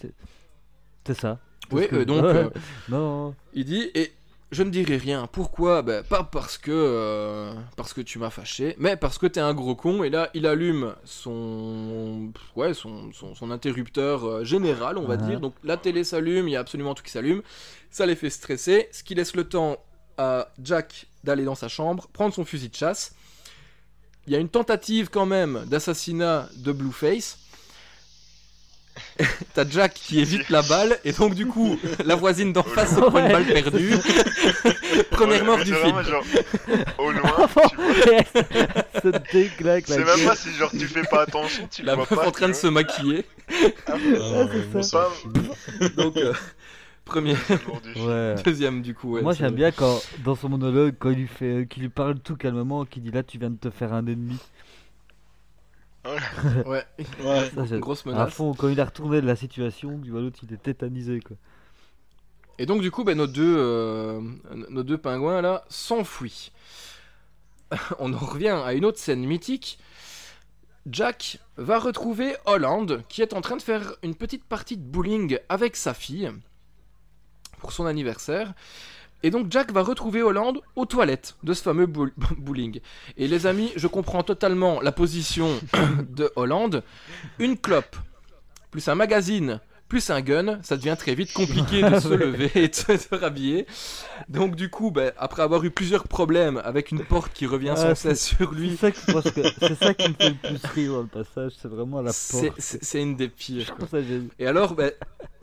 C'est ça. Oui, que- euh, donc, euh, *laughs* Non. il dit Et je ne dirai rien. Pourquoi? Ben, Pas parce que, euh, parce que tu m'as fâché, mais parce que t'es un gros con. Et là, il allume son, ouais, son, son, son interrupteur euh, général, on va Uh-huh. dire. Donc la télé s'allume, il y a absolument tout qui s'allume. Ça les fait stresser, ce qui laisse le temps à Jack d'aller dans sa chambre, prendre son fusil de chasse. Il y a une tentative quand même d'assassinat de Blueface. *laughs* T'as Jack qui évite la balle et donc du coup la voisine d'en face se prend une balle perdue. *laughs* Première Ouais, mort du c'est film. genre, au loin, *laughs* tu vois. C'est même pas si genre tu fais pas attention, tu La vois meuf pas. en train de se maquiller. Ah, c'est moi, ça. Donc euh, premier. Ouais. deuxième du coup. ouais, Moi c'est j'aime bien quand dans son monologue quand il lui fait euh, qu'il lui parle tout calmement qu'il dit là tu viens de te faire un ennemi Ouais, Ouais. ça j'aime grosse à menace. fond quand il a retourné de la situation tu vois l'autre il est tétanisé quoi Et donc du coup, ben, nos, deux, euh, nos deux pingouins là s'enfuient. *laughs* On en revient à une autre scène mythique. Jack va retrouver Holland qui est en train de faire une petite partie de bowling avec sa fille pour son anniversaire. Et donc Jack va retrouver Holland aux toilettes de ce fameux boul- *laughs* bowling. Et les amis, je comprends totalement la position *coughs* de Holland. Une clope, plus un magazine, plus un gun, ça devient très vite compliqué de *laughs* se lever et de se, rhabiller. Donc du coup, ben, après avoir eu plusieurs problèmes avec une porte qui revient Ah, sans cesse sur lui, c'est ça qui me fait le plus rire dans le passage c'est vraiment la porte c'est- une des pires. quoi. Et alors, ben,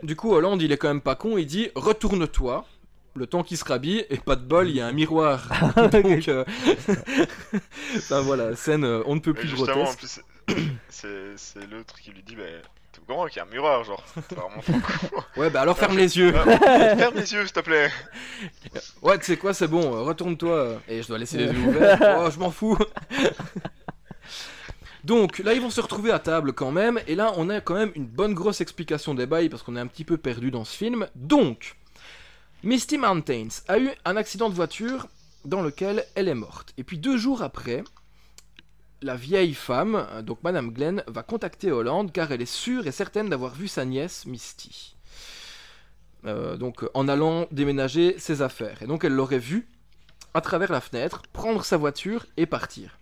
du coup, Hollande, il est quand même pas con, il dit retourne-toi. Le temps qu'il se rhabille, et pas de bol, il y a un miroir. *laughs* Donc, euh, *laughs* enfin voilà, scène, euh, on ne peut plus grotesque. c'est- l'autre qui lui dit, bah, t'es au courant qu'il y a un miroir, genre. Vraiment. *laughs* Ouais, bah alors ferme les yeux. Ah, Ferme les yeux, s'il te plaît. Ouais, tu sais quoi, c'est bon, euh, retourne-toi. euh, Et je dois laisser les yeux ouverts. Oh, je m'en fous. Donc là, ils vont se retrouver à table quand même. Et là, on a quand même une bonne grosse explication des bails parce qu'on est un petit peu perdu dans ce film. Donc, Misty Mountains a eu un accident de voiture dans lequel elle est morte. Et puis deux jours après, la vieille femme, donc Madame Glenn, va contacter Hollande car elle est sûre et certaine d'avoir vu sa nièce Misty. Euh, donc en allant déménager ses affaires. Et donc elle l'aurait vu à travers la fenêtre, prendre sa voiture et partir.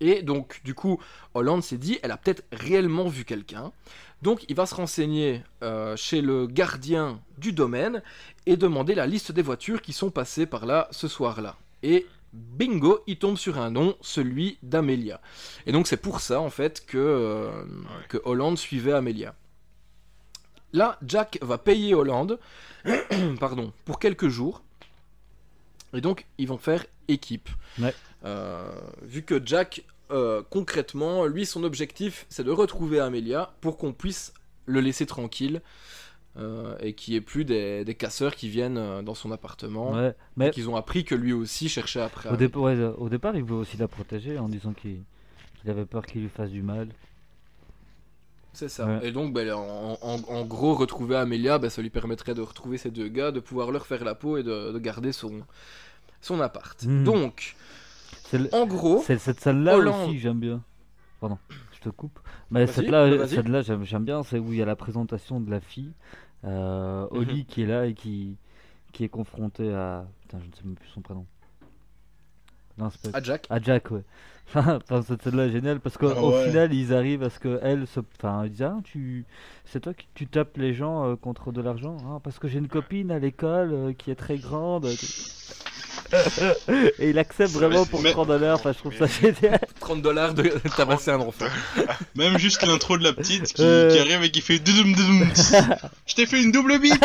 Et donc du coup, Hollande s'est dit, elle a peut-être réellement vu quelqu'un. Donc il va se renseigner euh, chez le gardien du domaine et demander la liste des voitures qui sont passées par là ce soir-là. Et bingo, il tombe sur un nom, celui d'Amelia. Et donc c'est pour ça en fait que, euh, que Hollande suivait Amelia. Là, Jack va payer Hollande *clears throat* pardon, pour quelques jours. Et donc, ils vont faire équipe. Ouais. Euh, vu que Jack, euh, concrètement, lui, son objectif, c'est de retrouver Amelia pour qu'on puisse le laisser tranquille euh, et qu'il n'y ait plus des, des casseurs qui viennent dans son appartement. Ouais. Mais Qu'ils ont appris que lui aussi cherchait après. au, dép- ouais, au départ, il voulait aussi la protéger en disant qu'il qu'il avait peur qu'il lui fasse du mal. C'est ça. Ouais. Et donc, ben, en, en- en gros, retrouver Amelia, ben, ça lui permettrait de retrouver ces deux gars, de pouvoir leur faire la peau et de, de garder son, son appart. Mhm. Donc, C'est le- en gros, c'est cette salle-là Hollande. aussi que j'aime bien. Pardon, je te coupe. Mais vas-y. celle-là, j'aime bien. C'est où il y a la présentation de la fille, euh, Mhm. Holly, qui est là et qui, qui est confrontée à. Putain, je ne sais même plus son prénom. Non, c'est pas- à Jack. À Jack, ouais. *laughs* enfin, cette scène-là est géniale parce qu'au Ah ouais. final, ils arrivent à ce que elle se. Enfin, ils disent Ah, tu. C'est toi qui tu tapes les gens euh, contre de l'argent Ah, Parce que j'ai une copine à l'école euh, qui est très grande. Et il accepte vraiment pour Mais- 30 dollars. Enfin, je trouve ça génial. *laughs* 30 dollars de *laughs* tabasser un enfant. *laughs* Même juste l'intro de la petite qui, Euh. qui arrive et qui fait doudoum doudoum. Je t'ai fait une double bite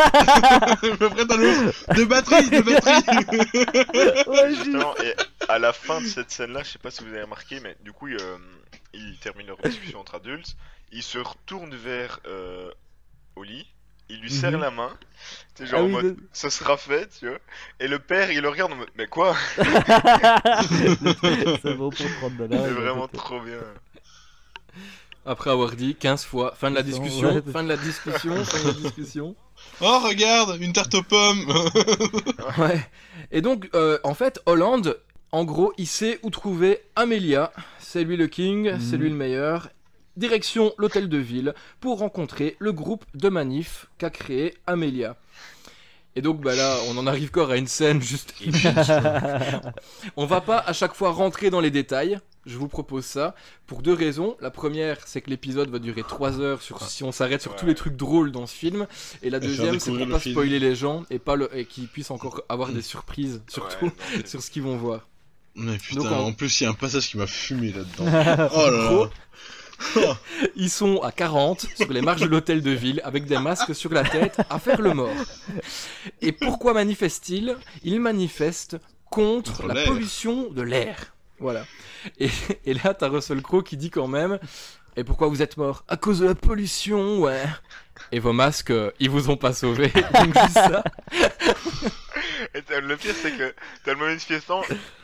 Je me prête à l'eau De batterie De batterie Ouais, j'ai- Justement, et à la fin de cette scène-là, je sais pas si vous avez remarqué, mais du coup, euh, ils terminent leur discussion entre adultes. Ils se retournent vers euh, Oli. Il lui serre Mhm. la main. C'est genre Ah en oui, mode, ça sera fait, tu vois. Et le père, il le regarde en mode, mais quoi *laughs* *laughs* c'est bon pour 30 dollars. C'est vraiment trop bien. Après avoir dit 15 fois, fin de la discussion, ouais, fin de la discussion, fin de la discussion. Oh regarde Une tarte aux pommes *laughs* Ouais. Et donc, euh, en fait, Hollande, en gros, il sait où trouver Amelia. C'est lui le king, c'est Mhm. lui le meilleur. Direction l'hôtel de ville pour rencontrer le groupe de manif qu'a créé Amelia. Et donc bah là, on en arrive encore à une scène juste *laughs* épique. on va pas à chaque fois rentrer dans les détails. Je vous propose ça pour deux raisons. La première, c'est que l'épisode va durer 3 heures sur, si on s'arrête sur tous les trucs drôles dans ce film. Et la Et deuxième, c'est pour pas film. spoiler les gens et, pas le, et qu'ils puissent encore avoir des surprises, Ouais, surtout *laughs* sur ce qu'ils vont voir. Mais putain, Donc, en- en plus il y a un passage qui m'a fumé là-dedans. *laughs* Oh là gros, là *laughs* Ils sont à 40 sur les marches de l'hôtel de ville avec des masques sur la tête à faire le mort. Et pourquoi manifestent-ils Ils manifestent contre Contre la pollution de l'air. Voilà. Et, et là, t'as Russell Crowe qui dit quand même Et pourquoi vous êtes mort À cause de la pollution, ouais. Et vos masques, euh, ils vous ont pas sauvé. Donc juste ça. Et le pire, c'est que t'as le manifestant,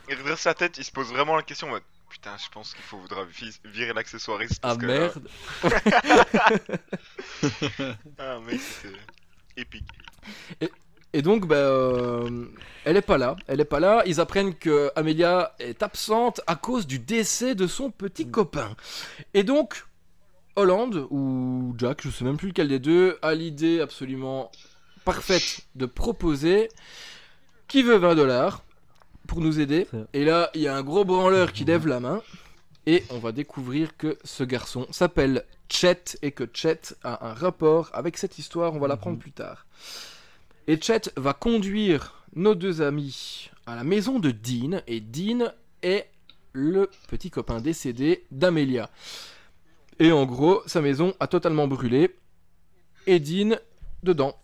il redresse sa tête, il se pose vraiment la question en mode Putain, je pense qu'il faudra vi- virer l'accessoiriste. Ah parce que là- merde. *laughs* Ah, mec, c'était épique. Et donc, bah, euh, elle est pas là. Elle est pas là. Ils apprennent que Amelia est absente à cause du décès de son petit copain. Et donc, Hollande ou Jack, je sais même plus lequel des deux, a l'idée absolument parfaite de proposer qui veut 20 dollars pour nous aider. Et là, il y a un gros branleur qui lève la main. Et on va découvrir que ce garçon s'appelle Chet et que Chet a un rapport avec cette histoire. On va l'apprendre plus tard. Et Chet va conduire nos deux amis à la maison de Dean. Et Dean est le petit copain décédé d'Amelia. Et en gros, sa maison a totalement brûlé. Et Dean dedans,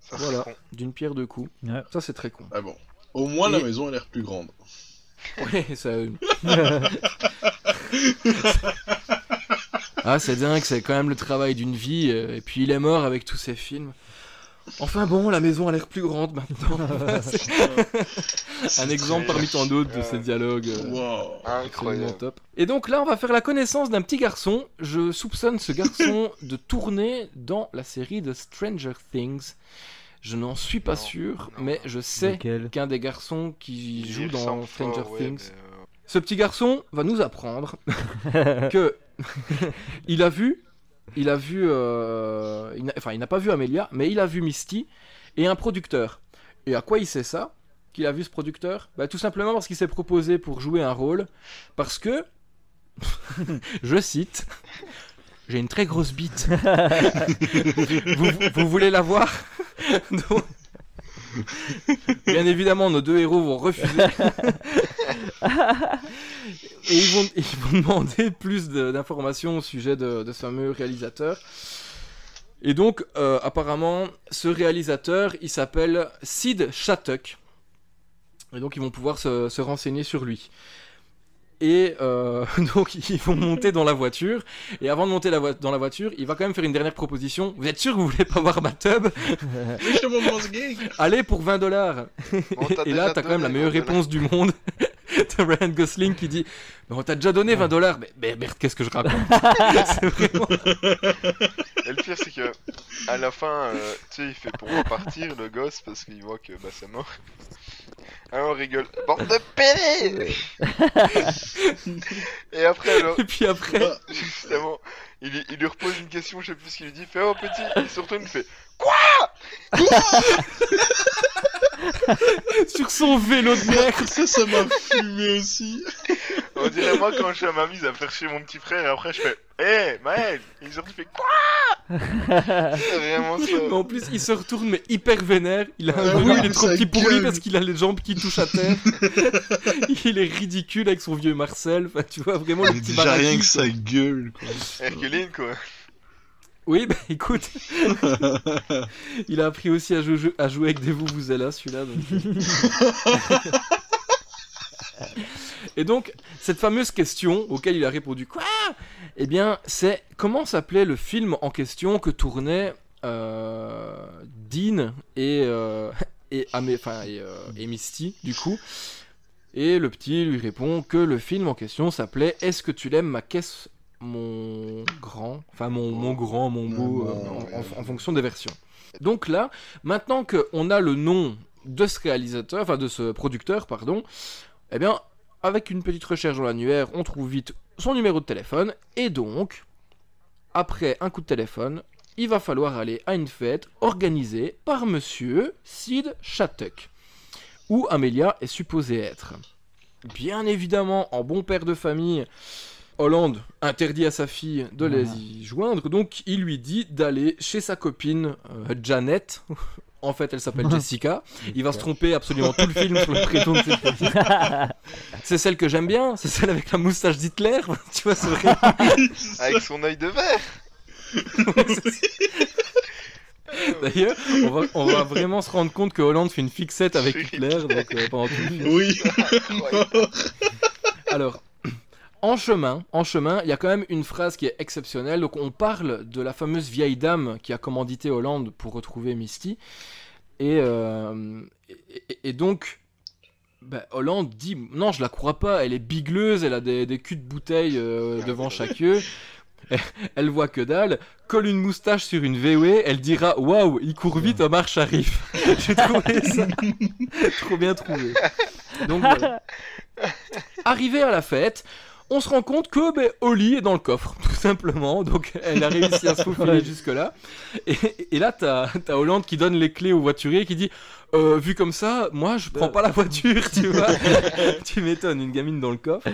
Ça, Voilà. d'une pierre deux coups. Ouais. Ça, c'est très con. Ah bon. Au moins la maison a l'air plus grande. Ouais, ça. *laughs* Ah, c'est dingue, c'est quand même le travail d'une vie. euh, Et puis il est mort avec tous ces films. Enfin bon, la maison a l'air plus grande maintenant. *laughs* Un exemple parmi tant d'autres de ces dialogues. euh, Wow. Incroyable. top. Et donc là, on va faire la connaissance d'un petit garçon. Je soupçonne ce garçon *laughs* de tourner dans la série de Stranger Things. Je n'en suis pas Non, sûr, non. mais je sais qu'un des garçons qui Il joue dans Stranger fort, ouais, Things mais, euh, ce petit garçon va nous apprendre *laughs* que *laughs* il a vu, il a vu, euh, il n'a- enfin il n'a pas vu Amelia, mais il a vu Misty et un producteur. Et à quoi il sait ça Qu'il a vu ce producteur? Bah, Tout simplement parce qu'il s'est proposé pour jouer un rôle, parce que, *laughs* je cite, j'ai une très grosse bite. vous, vous voulez la voir? Bien évidemment, nos deux héros vont refuser. Et ils vont, demander plus d'informations au sujet de, ce fameux réalisateur. Et donc, euh, apparemment, ce réalisateur, il s'appelle Sid Shattuck. Et donc ils vont pouvoir se renseigner sur lui. Et euh, *laughs* donc ils vont monter dans la voiture. Et avant de monter la dans la voiture, il va quand même faire une dernière proposition. Vous êtes sûr que vous voulez pas voir ma tub? *laughs* Allez pour 20 dollars. Et là, t'as quand même la meilleure réponse du monde. *laughs* *laughs* de Ryan Gosling qui dit Mais on t'a déjà donné 20 dollars. Mais, mais merde, qu'est-ce que je raconte? *laughs* C'est vraiment. Et le pire, c'est que à la fin, euh, tu sais, il fait pour repartir le gosse parce qu'il voit que bah, c'est mort. Alors on rigole. Bande de pédés Et après, alors, Et puis après, *laughs* justement, il, lui- il lui repose une question, je sais plus ce qu'il lui dit. Fait Oh petit Il se retourne, il fait sur son vélo de merde. *laughs* Ça, ça m'a fumé aussi. On dirait moi quand je suis à ma mise à faire chier mon petit frère et après je fais Hé Maël Il sort, il fait Quoi? C'est vraiment ça. Mais en plus, il se retourne, mais hyper vénère. Il a un Ah genou, oui, il est trop petit pour lui parce qu'il a les jambes qui touchent à terre. *laughs* il est ridicule avec son vieux Marcel. Enfin, tu vois, vraiment le petit déjà rien que sa gueule, quoi. Herculine quoi. Oui, bah écoute, il a appris aussi à, jou- à jouer avec des là celui-là. donc. *laughs* Et donc, cette fameuse question auquel il a répondu quoi? Eh bien, c'est comment s'appelait le film en question que tournaient euh, Dean et, euh, et, Amé- et, euh, et Misty, du coup? Et le petit lui répond que le film en question s'appelait Est-ce que tu l'aimes ma caisse mon grand Enfin, mon, mon grand, mon beau, euh, en fonction des versions. Donc là, maintenant qu'on a le nom de ce réalisateur, enfin de ce producteur, pardon, eh bien, avec une petite recherche dans l'annuaire, on trouve vite son numéro de téléphone, et donc, après un coup de téléphone, il va falloir aller à une fête organisée par monsieur Sid Shattuck, où Amelia est supposée être. Bien évidemment, en bon père de famille, Hollande interdit à sa fille de les y joindre, donc il lui dit d'aller chez sa copine euh, Janet. *laughs* En fait, elle s'appelle *laughs* Jessica. Il va se tromper absolument tout le film sur le prénom de cette petite. *laughs* C'est celle que j'aime bien, c'est celle avec la moustache d'Hitler. tu vois, c'est vrai. Avec son œil de verre D'ailleurs, on va, on va vraiment se rendre compte que Hollande fait une fixette avec Hitler donc, euh, pendant tout le film. Oui. Alors, en chemin, en chemin, il y a quand même une phrase qui est exceptionnelle. Donc, on parle de la fameuse vieille dame qui a commandité Hollande pour retrouver Misty. Et, euh, et, et- et donc, bah, Hollande dit Non, je la crois pas, elle est bigleuse, elle a des, des culs de bouteille euh, devant chaque yeux. *laughs* Elle voit que dalle, colle une moustache sur une VW, elle dira Waouh, il court vite, Omar Sharif. *laughs* J'ai trouvé ça *laughs* trop bien trouvé. Donc voilà. Arrivé à la fête, on se rend compte que ben, Oli est dans le coffre, *laughs* tout simplement. Donc elle a réussi à se faufiler Ouais. jusque-là. Et, et là, t'as as Hollande qui donne les clés au voiturier qui dit Euh, Vu comme ça, moi je prends pas la voiture, tu vois. *laughs* tu m'étonnes, une gamine dans le coffre.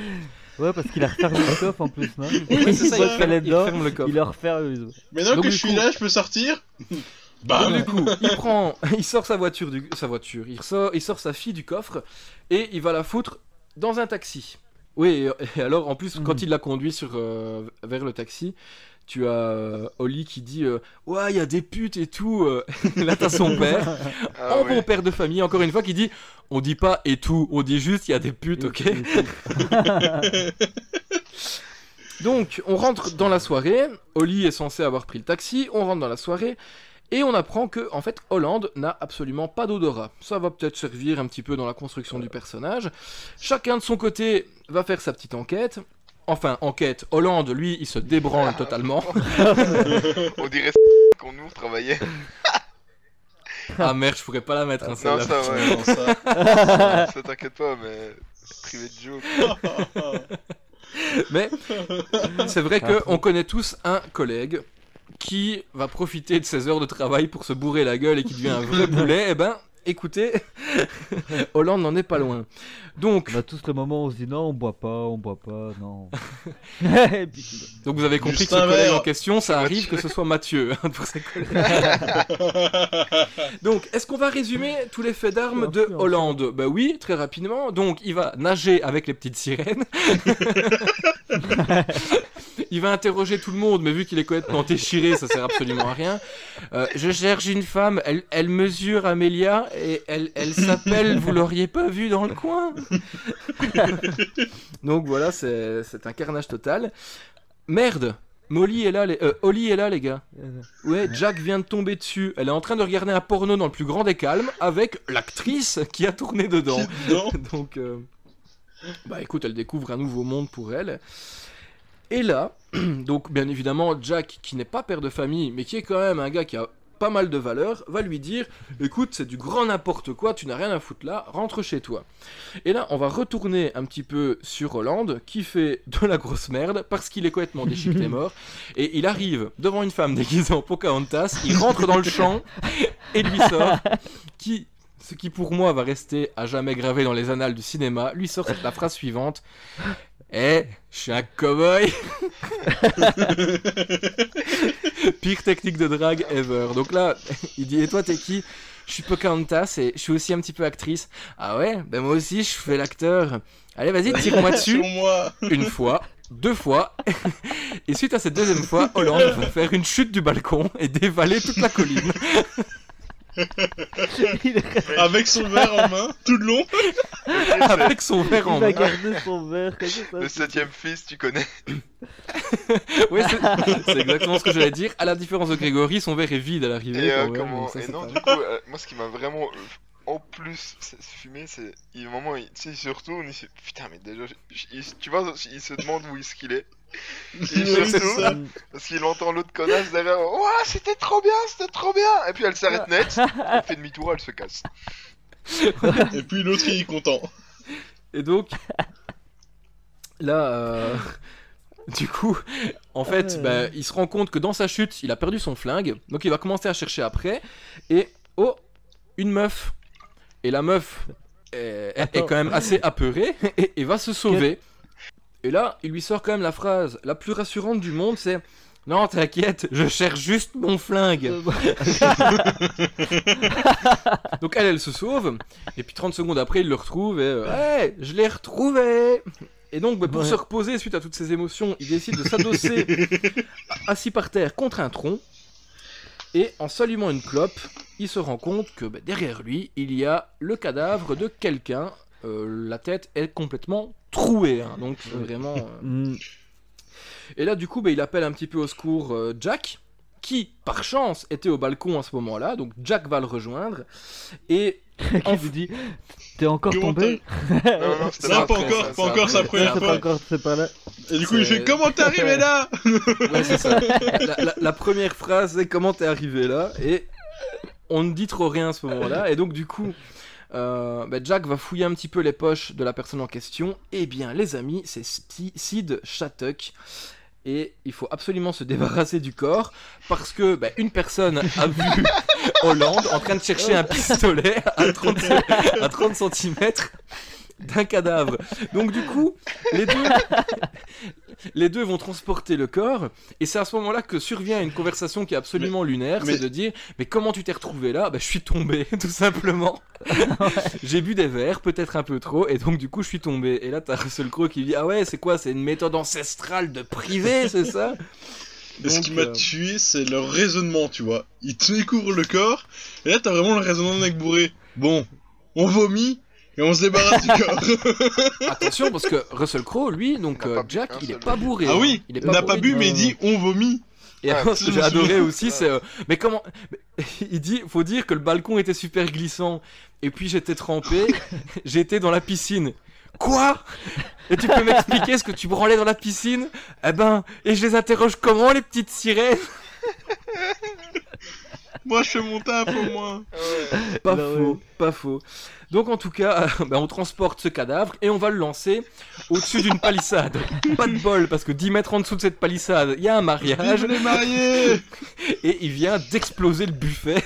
Ouais, parce qu'il a refermé le coffre en plus, non Oui, c'est ça, Il ferme- il dedans, ferme le coffre. il le referme. Maintenant Donc, que je suis coup- là, je peux sortir *laughs* Donc, Bam du coup, il prend, il sort sa voiture, du, sa voiture, il sort, il sort sa fille du coffre et il va la foutre dans un taxi. Oui, et, et alors en plus, quand Mhm. il la conduit sur, euh, vers le taxi, tu as euh, Oli qui dit euh, Ouais, il y a des putes et tout. *laughs* Là, t'as son père, *laughs* Ah en ouais. bon père de famille, encore une fois, qui dit On dit pas et tout, on dit juste il y a des putes, ok *laughs* Donc, on rentre dans la soirée. Oli est censé avoir pris le taxi. On rentre dans la soirée. Et on apprend que, en fait, Hollande n'a absolument pas d'odorat. Ça va peut-être servir un petit peu dans la construction du personnage. Chacun de son côté va faire sa petite enquête. Enfin, enquête. Hollande, lui, il se débranle totalement. *laughs* On dirait qu'on nous travaillait. *laughs* Ah merde, je pourrais pas la mettre, hein, Non, celle-là. ça, ouais. Non, ça- *laughs* ça t'inquiète pas, mais privé de joke. Mais c'est vrai qu'on connaît tous un collègue qui va profiter de ses heures de travail pour se bourrer la gueule et qui devient un vrai *laughs* boulet? Eh ben, écoutez, *laughs* Hollande n'en est pas loin. Donc, On a tous le moment où on se dit non, on boit pas, on boit pas, non. *laughs* Donc vous avez compris Juste que ce collègue en question, ça arrive Mathieu. que ce soit Mathieu hein, pour ses collègues. Donc, est-ce qu'on va résumer tous les faits d'armes de. Hollande? Bah oui, très rapidement. Donc, il va nager avec les petites sirènes. Il va interroger tout le monde, mais vu qu'il est complètement déchiré, ça sert absolument à rien. Euh, je cherche une femme, elle, elle mesure Amélia et elle, elle s'appelle Vous l'auriez pas vu dans le coin? *laughs* Donc voilà, c'est un carnage total. Merde Molly est là, les... euh, est là, les gars. Ouais, Jack vient de tomber dessus. Elle est en train de regarder un porno dans le plus grand des calmes avec l'actrice qui a tourné dedans. *laughs* Donc, euh, bah écoute, elle découvre un nouveau monde pour elle. Et là, *clears throat* donc bien évidemment, Jack, qui n'est pas père de famille, mais qui est quand même un gars qui a pas mal de valeur, va lui dire Écoute, c'est du grand n'importe quoi, tu n'as rien à foutre là, rentre chez toi. Et là, on va retourner un petit peu sur Hollande, qui fait de la grosse merde parce qu'il est complètement déchiqueté *laughs* mort. Et il arrive devant une femme déguisée en Pocahontas, il rentre dans le champ et lui sort, qui, ce qui pour moi va rester à jamais gravé dans les annales du cinéma, lui sort la phrase suivante Eh, je suis un cowboy *laughs* Pire technique de drague ever. Donc là, il dit Et toi, t'es qui? Je suis Pocahontas et je suis aussi un petit peu actrice. Ah ouais? Ben moi aussi, je fais l'acteur. Allez, vas-y, tire-moi *laughs* dessus. Moi. Une fois, deux fois. Et suite à cette deuxième fois, Hollande *laughs* va faire une chute du balcon et dévaler toute la colline. *laughs* il, Avec son verre en main, tout le long. *laughs* Avec son verre en il a main. gardé son verre comme ça. Le septième fils, tu connais. *laughs* Oui, c'est exactement ce que j'allais dire. À la différence de Grégory, son verre est vide à l'arrivée. Et, euh, comment... ça, et non, pas- du coup, euh, moi, ce qui m'a vraiment. euh, En plus, c'est- fumé, c'est. Il, au moment où il, tu sais, il se retourne, il se. Putain, mais déjà, il- tu vois, il se demande où est-ce qu'il est. Il ça. Parce qu'il entend l'autre connasse derrière. Ouah, c'était trop bien, c'était trop bien. Et puis elle s'arrête net, elle fait demi-tour, elle se casse. Et puis l'autre il est content. Et donc, là, euh, du coup, en fait, Ouais. bah, il se rend compte que dans sa chute, il a perdu son flingue. Donc il va commencer à chercher après. Et, oh, une meuf. Et la meuf est, quand même assez apeurée et, et va se sauver. Et là, il lui sort quand même la phrase la plus rassurante du monde, c'est... Non, t'inquiète, je cherche juste mon flingue. *laughs* Donc elle, elle se sauve, et puis 30 secondes après, il le retrouve, et euh, je l'ai retrouvé Et donc, bah, pour Ouais. se reposer suite à toutes ces émotions, il décide de s'adosser *laughs* assis par terre contre un tronc, et en s'allumant une clope, il se rend compte que bah, derrière lui, il y a le cadavre de quelqu'un. Euh, la tête est complètement trouée, hein, donc c'est vraiment... euh, Mm. et là, du coup, bah, il appelle un petit peu au secours euh, Jack, qui, par chance, était au balcon à ce moment-là. Donc, Jack va le rejoindre. Et *laughs* Qui lui dit T'es encore Comment tombé *laughs* Non, Non, après, pas encore, ça, pas c'est encore, sa première C'est fois. pas encore, c'est pas là. Et du coup, il C'est- fait Comment t'es arrivé là *laughs* ouais, c'est ça. La, la- la première phrase, c'est comment t'es arrivé là? Et on ne dit trop rien à ce moment-là. Et donc, du coup, euh, bah, Jack va fouiller un petit peu les poches de la personne en question. Et bien, les amis, c'est Sid Shattuck. Et il faut absolument se *laughs* débarrasser du corps parce que bah, une personne a vu *laughs* Hollande en train de chercher un pistolet à 30, *laughs* à 30 cm d'un cadavre. Donc du coup, les deux, *laughs* les deux vont transporter le corps et c'est à ce moment-là que survient une conversation qui est absolument lunaire, mais- c'est de dire mais comment tu t'es retrouvé là? Bah je suis tombé *laughs* tout simplement. J'ai bu des verres, peut-être un peu trop et donc du coup je suis tombé. Et là t'as Russell Crowe qui dit ah ouais c'est quoi C'est une méthode ancestrale de privé c'est ça? Et ce qui m'a euh, tué, c'est leur raisonnement, tu vois. Ils te découvrent le corps, et là, t'as vraiment le raisonnement de mec bourré. Bon, on vomit, et on se débarrasse du corps. *laughs* Attention parce que Russell Crowe lui donc euh, Jack un il est pas bourré. ah hein. oui, il n'a pas bu, mais il dit on vomit. Et ce que j'ai adoré aussi, c'est. euh, *laughs* mais comment. Il dit faut dire que le balcon était super glissant. Et puis j'étais trempé. *laughs* J'étais dans la piscine. Quoi? Et tu peux m'expliquer ce que tu branlais dans la piscine? Eh ben, et je les interroge comment, les petites sirènes? Moi, je fais mon taf au moins. Ouais. Pas faux, ouais. pas faux. Donc en tout cas, *laughs* ben, on transporte ce cadavre et on va le lancer au-dessus d'une palissade. *laughs* Pas de bol, parce que 10 mètres en dessous de cette palissade, il y a un mariage. Vive les mariés *laughs* et il vient d'exploser le buffet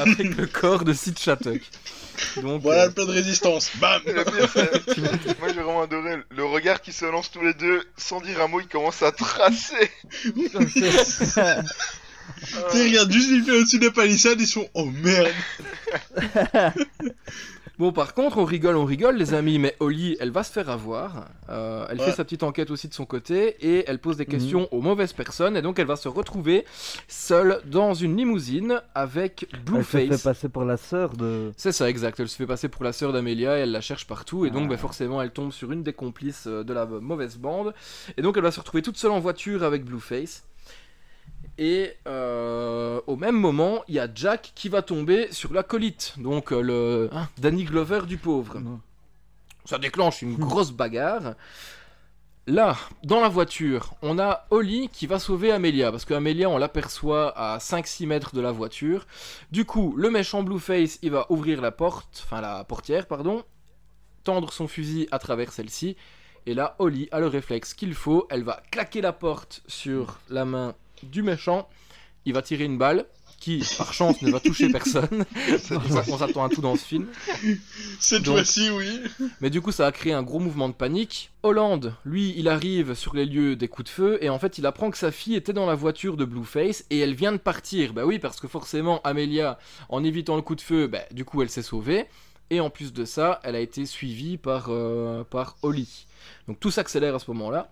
avec le corps de Sid Shattuck. Donc, Voilà euh, le plat de résistance. Bam Le pire, c'est- Moi j'ai vraiment adoré le regard qui se lance tous les deux sans dire un mot, ils commencent à tracer. Tu sais, regarde juste, il fait au-dessus de la palissade, ils sont Oh merde *laughs* Bon, par contre, on rigole, on rigole, les amis, mais Holly, elle va se faire avoir. Euh, elle Ouais. fait sa petite enquête aussi de son côté et elle pose des Mhm. questions aux mauvaises personnes. Et donc, elle va se retrouver seule dans une limousine avec Elle se fait Blueface. passer pour la sœur de. C'est ça, exact. Elle se fait passer pour la sœur d'Amelia et elle la cherche partout. Et donc, Ah. bah, forcément, elle tombe sur une des complices euh, de la mauvaise bande. Et donc, elle va se retrouver toute seule en voiture avec Blueface. Et euh, au même moment, il y a Jack qui va tomber sur l'acolyte, donc euh, le hein, Danny Glover du pauvre. Non. Ça déclenche une grosse bagarre. Là, dans la voiture, on a Holly qui va sauver Amelia, parce qu'Amelia, on l'aperçoit à 5-6 mètres de la voiture. Du coup, le méchant Blueface, il va ouvrir la porte, enfin la portière, pardon, tendre son fusil à travers celle-ci. Et là, Holly a le réflexe qu'il faut. Elle va claquer la porte sur la main du méchant. Il va tirer une balle qui, par chance, ne va toucher personne. *laughs* on s'attend à tout dans ce film. Cette fois-ci, oui. Mais du coup, ça a créé un gros mouvement de panique. Hollande, lui, il arrive sur les lieux des coups de feu et en fait, il apprend que sa fille était dans la voiture de Blueface et elle vient de partir. Bah oui, parce que forcément, Amelia, en évitant le coup de feu, bah, du coup, elle s'est sauvée. Et en plus de ça, elle a été suivie par, euh, par Holly. Donc tout s'accélère à ce moment-là.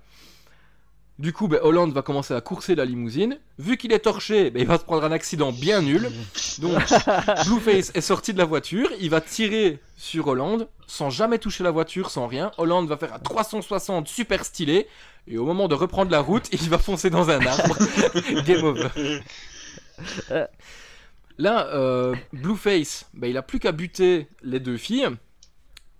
Du coup, bah, Hollande va commencer à courser la limousine. Vu qu'il est torché, bah, il va se prendre un accident bien nul. Donc, *laughs* Blueface est sorti de la voiture. Il va tirer sur Hollande sans jamais toucher la voiture, sans rien. Hollande va faire un 360 super stylé. Et au moment de reprendre la route, il va foncer dans un arbre. *laughs* Game over. Là, euh, Blueface, bah, il a plus qu'à buter les deux filles.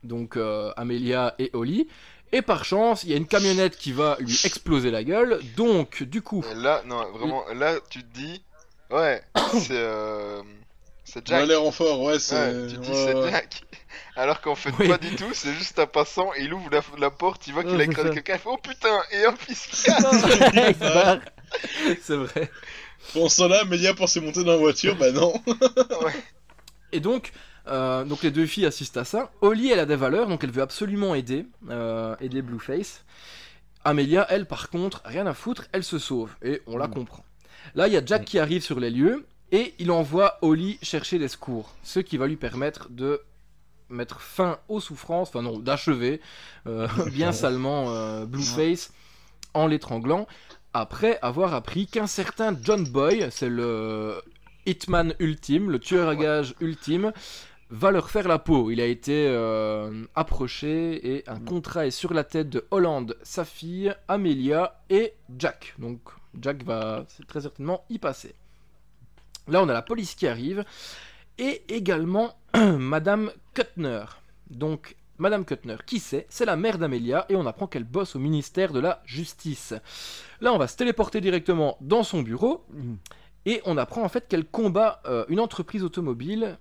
Donc euh, Amelia et Holly. Et par chance, il y a une camionnette qui va lui exploser la gueule. Donc, du coup, Et Là, non, vraiment, là, tu te dis, ouais, *coughs* c'est euh, c'est Jack. l'air en fort, ouais, c'est. Ouais, tu te dis ouais, c'est ouais. Jack. *laughs* Alors qu'en fait, Oui. pas du tout, c'est juste un passant, il ouvre la, la porte, il voit qu'il Ouais, a écrasé ça. quelqu'un, il fait oh putain, et hop, il se *laughs* casse. C'est vrai. Pendant ce temps-là, Melia pensait monter dans la voiture, bah non. *laughs* Et donc, euh, donc les deux filles assistent à ça. Holly, elle a des valeurs, donc elle veut absolument aider, euh, aider Blueface. Amelia, elle, par contre, rien à foutre, elle se sauve. Et on la Mm. comprend. Là, il y a Jack qui arrive sur les lieux et il envoie Holly chercher des secours. Ce qui va lui permettre de mettre fin aux souffrances, enfin non, d'achever euh, *laughs* bien salement Blueface en l'étranglant. Après avoir appris qu'un certain John Boy, c'est le Hitman ultime, le tueur à gages ultime, va leur faire la peau. Il a été euh, approché et un contrat est sur la tête de Hollande, sa fille, Amelia et Jack. Donc Jack va c'est très certainement y passer. Là, on a la police qui arrive et également *clears throat* Madame Kuttner. Donc Madame Kuttner, qui c'est? C'est la mère d'Amelia et on apprend qu'elle bosse au ministère de la Justice. Là, on va se téléporter directement dans son bureau et on apprend en fait qu'elle combat euh, une entreprise automobile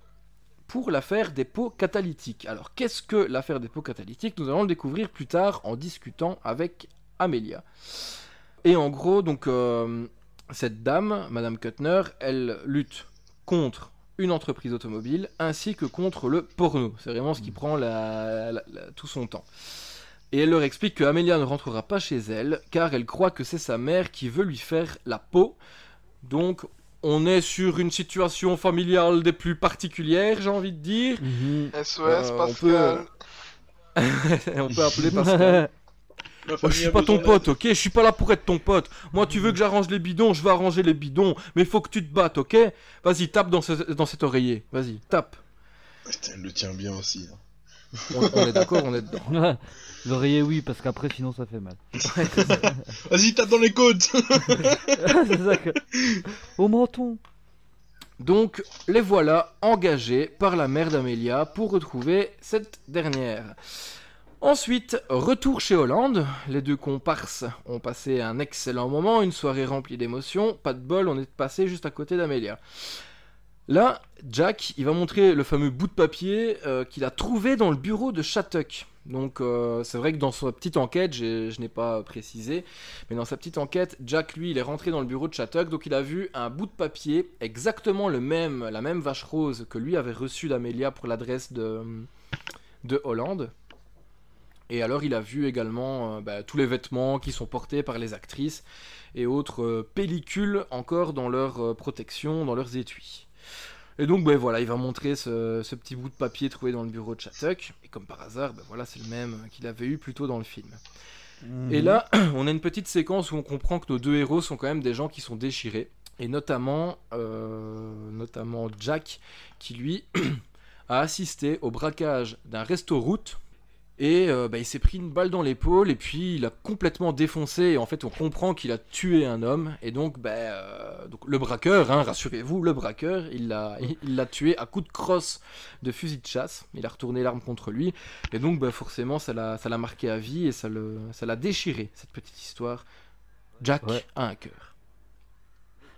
pour l'affaire des pots catalytiques. Alors, qu'est-ce que l'affaire des pots catalytiques? Nous allons le découvrir plus tard en discutant avec Amelia. Et en gros, donc, euh, cette dame, Madame Kuttner, elle lutte contre une entreprise automobile ainsi que contre le porno. C'est vraiment ce qui prend la- la- la- tout son temps. Et elle leur explique que Amelia ne rentrera pas chez elle car elle croit que c'est sa mère qui veut lui faire la peau. Donc on est sur une situation familiale des plus particulières, j'ai envie de dire. Mhm. SOS, Euh, on Pascal. *laughs* on peut appeler Pascal. *laughs* Famille je suis pas ton pote, ok? Je suis pas là pour être ton pote. Moi, tu veux que j'arrange les bidons, je vais arranger les bidons. Mais faut que tu te battes, ok? Vas-y, tape dans, ce- dans cet oreiller. Vas-y, tape. Putain, elle le tient bien aussi. hein. On, on est d'accord, on est dedans. *laughs* L'oreiller, oui, parce qu'après, sinon, ça fait mal. *laughs* Vas-y, tape dans les côtes *laughs* c'est ça que. Au menton. Donc, les voilà engagés par la mère d'Amelia pour retrouver cette dernière. Ensuite, retour chez Hollande. Les deux comparses ont passé un excellent moment, une soirée remplie d'émotions. Pas de bol, on est passé juste à côté d'Amelia. Là, Jack, il va montrer le fameux bout de papier euh, qu'il a trouvé dans le bureau de Shattuck. Donc, euh, c'est vrai que dans sa petite enquête, je n'ai pas précisé, mais dans sa petite enquête, Jack, lui, il est rentré dans le bureau de Shattuck, donc il a vu un bout de papier, exactement le même, la même vache rose que lui avait reçu d'Amelia pour l'adresse de, de Hollande. Et alors, il a vu également euh, bah, tous les vêtements qui sont portés par les actrices et autres pellicules encore dans leur protection, dans leurs étuis. Et donc, ben voilà, il va montrer ce, ce petit bout de papier trouvé dans le bureau de Shattuck. Et comme par hasard, ben voilà, c'est le même qu'il avait eu plus tôt dans le film. Et là, *clears throat* on a une petite séquence où on comprend que nos deux héros sont quand même des gens qui sont déchirés. Et notamment, euh, notamment Jack, qui lui *clears throat* a assisté au braquage d'un resto-route. Et euh, bah, il s'est pris une balle dans l'épaule et puis il a complètement défoncé. Et en fait, on comprend qu'il a tué un homme. Et donc, bah, euh, donc le braqueur, hein, rassurez-vous, le braqueur, il l'a *laughs* il l'a tué à coups de crosse de fusil de chasse. Il a retourné l'arme contre lui. Et donc, bah, forcément, ça l'a marqué à vie et ça le- ça l'a déchiré, cette petite histoire. Jack Ouais. a un cœur.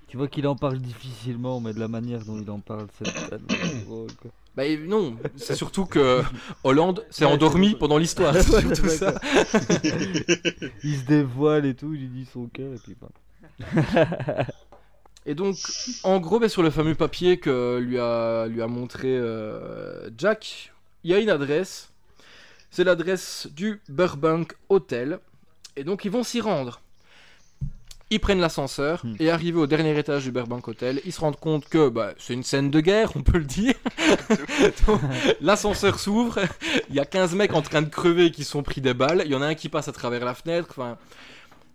Tu vois qu'il en parle difficilement, mais de la manière dont il en parle, c'est *coughs* tellement drôle, quoi. Bah non, c'est surtout que Hollande s'est Ouais, endormi pendant l'histoire. *laughs* Ça. Il se dévoile et tout, il lui dit son cœur, et puis bah. Et donc, en gros, bah, sur le fameux papier que lui a, lui a montré euh, Jack, il y a une adresse. C'est l'adresse du Burbank Hotel. Et donc, ils vont s'y rendre. Ils prennent l'ascenseur Hmm. et arrivés au dernier étage du Burbank Hotel, ils se rendent compte que bah, c'est une scène de guerre, on peut le dire. *laughs* L'ascenseur s'ouvre, il y a 15 mecs en train de crever qui sont pris des balles, il y en a un qui passe à travers la fenêtre. Enfin,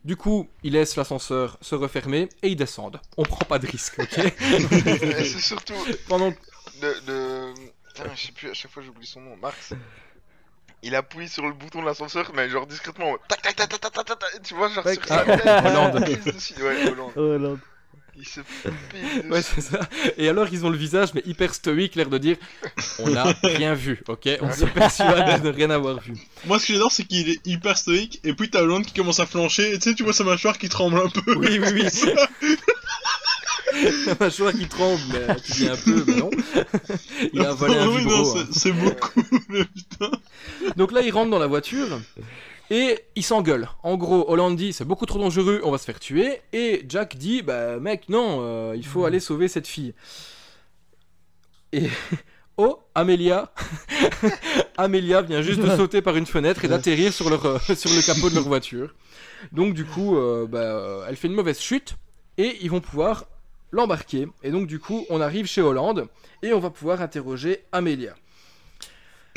du coup, ils laissent l'ascenseur se refermer et ils descendent. On prend pas de risque, ok? *laughs* C'est surtout Pendant le, le... Putain, je sais plus, à chaque fois j'oublie son nom, Marx. Il appuie sur le bouton de l'ascenseur, mais genre discrètement, tac tac tac tac tac tac tac, tac, tu vois, genre sur sa ah, tête. Hollande. il pisse dessus. Ouais, Hollande. *laughs* Il se Ouais, c'est ça. Et alors, ils ont le visage, mais hyper stoïque, l'air de dire On n'a *laughs* rien vu, ok? On se persuade de ne rien avoir vu. Moi, ce que j'adore, c'est qu'il est hyper stoïque, et puis t'as Hollande qui commence à flancher, et tu sais, tu vois sa mâchoire qui tremble un peu. Oui, oui, oui. *laughs* *laughs* La mâchoire qui tremble, mais tu dis un peu, mais non. Il a avalé un Oui, non, vibro. hein. c'est- beaucoup, *laughs* mais putain. Donc là, ils rentrent dans la voiture et ils s'engueulent. En gros, Hollande dit c'est beaucoup trop dangereux, on va se faire tuer. Et Jack dit bah mec, non, euh, il faut aller sauver cette fille. Et *laughs* oh, Amelia, Amelia vient juste de sauter par une fenêtre et d'atterrir sur, leur, euh, sur le capot de leur voiture. Donc du coup, euh, bah, euh, elle fait une mauvaise chute et ils vont pouvoir l'embarquer. Et donc du coup, on arrive chez Hollande et on va pouvoir interroger Amelia.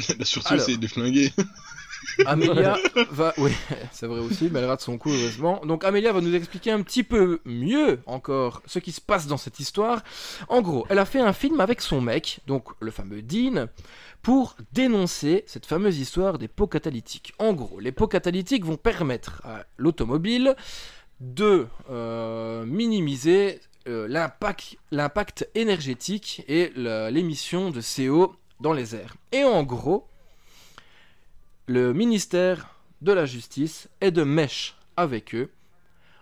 Elle *laughs* a surtout Alors. essayé de flinguer. *laughs* Amélia *laughs* va. Oui, c'est vrai aussi, mais elle rate son coup, heureusement. Donc, Amélia va nous expliquer un petit peu mieux encore ce qui se passe dans cette histoire. En gros, elle a fait un film avec son mec, donc le fameux Dean, pour dénoncer cette fameuse histoire des pots catalytiques. En gros, les pots catalytiques vont permettre à l'automobile de euh, minimiser euh, l'impact énergétique et l'émission de CO dans les airs. Et en gros, le ministère de la Justice est de mèche avec eux.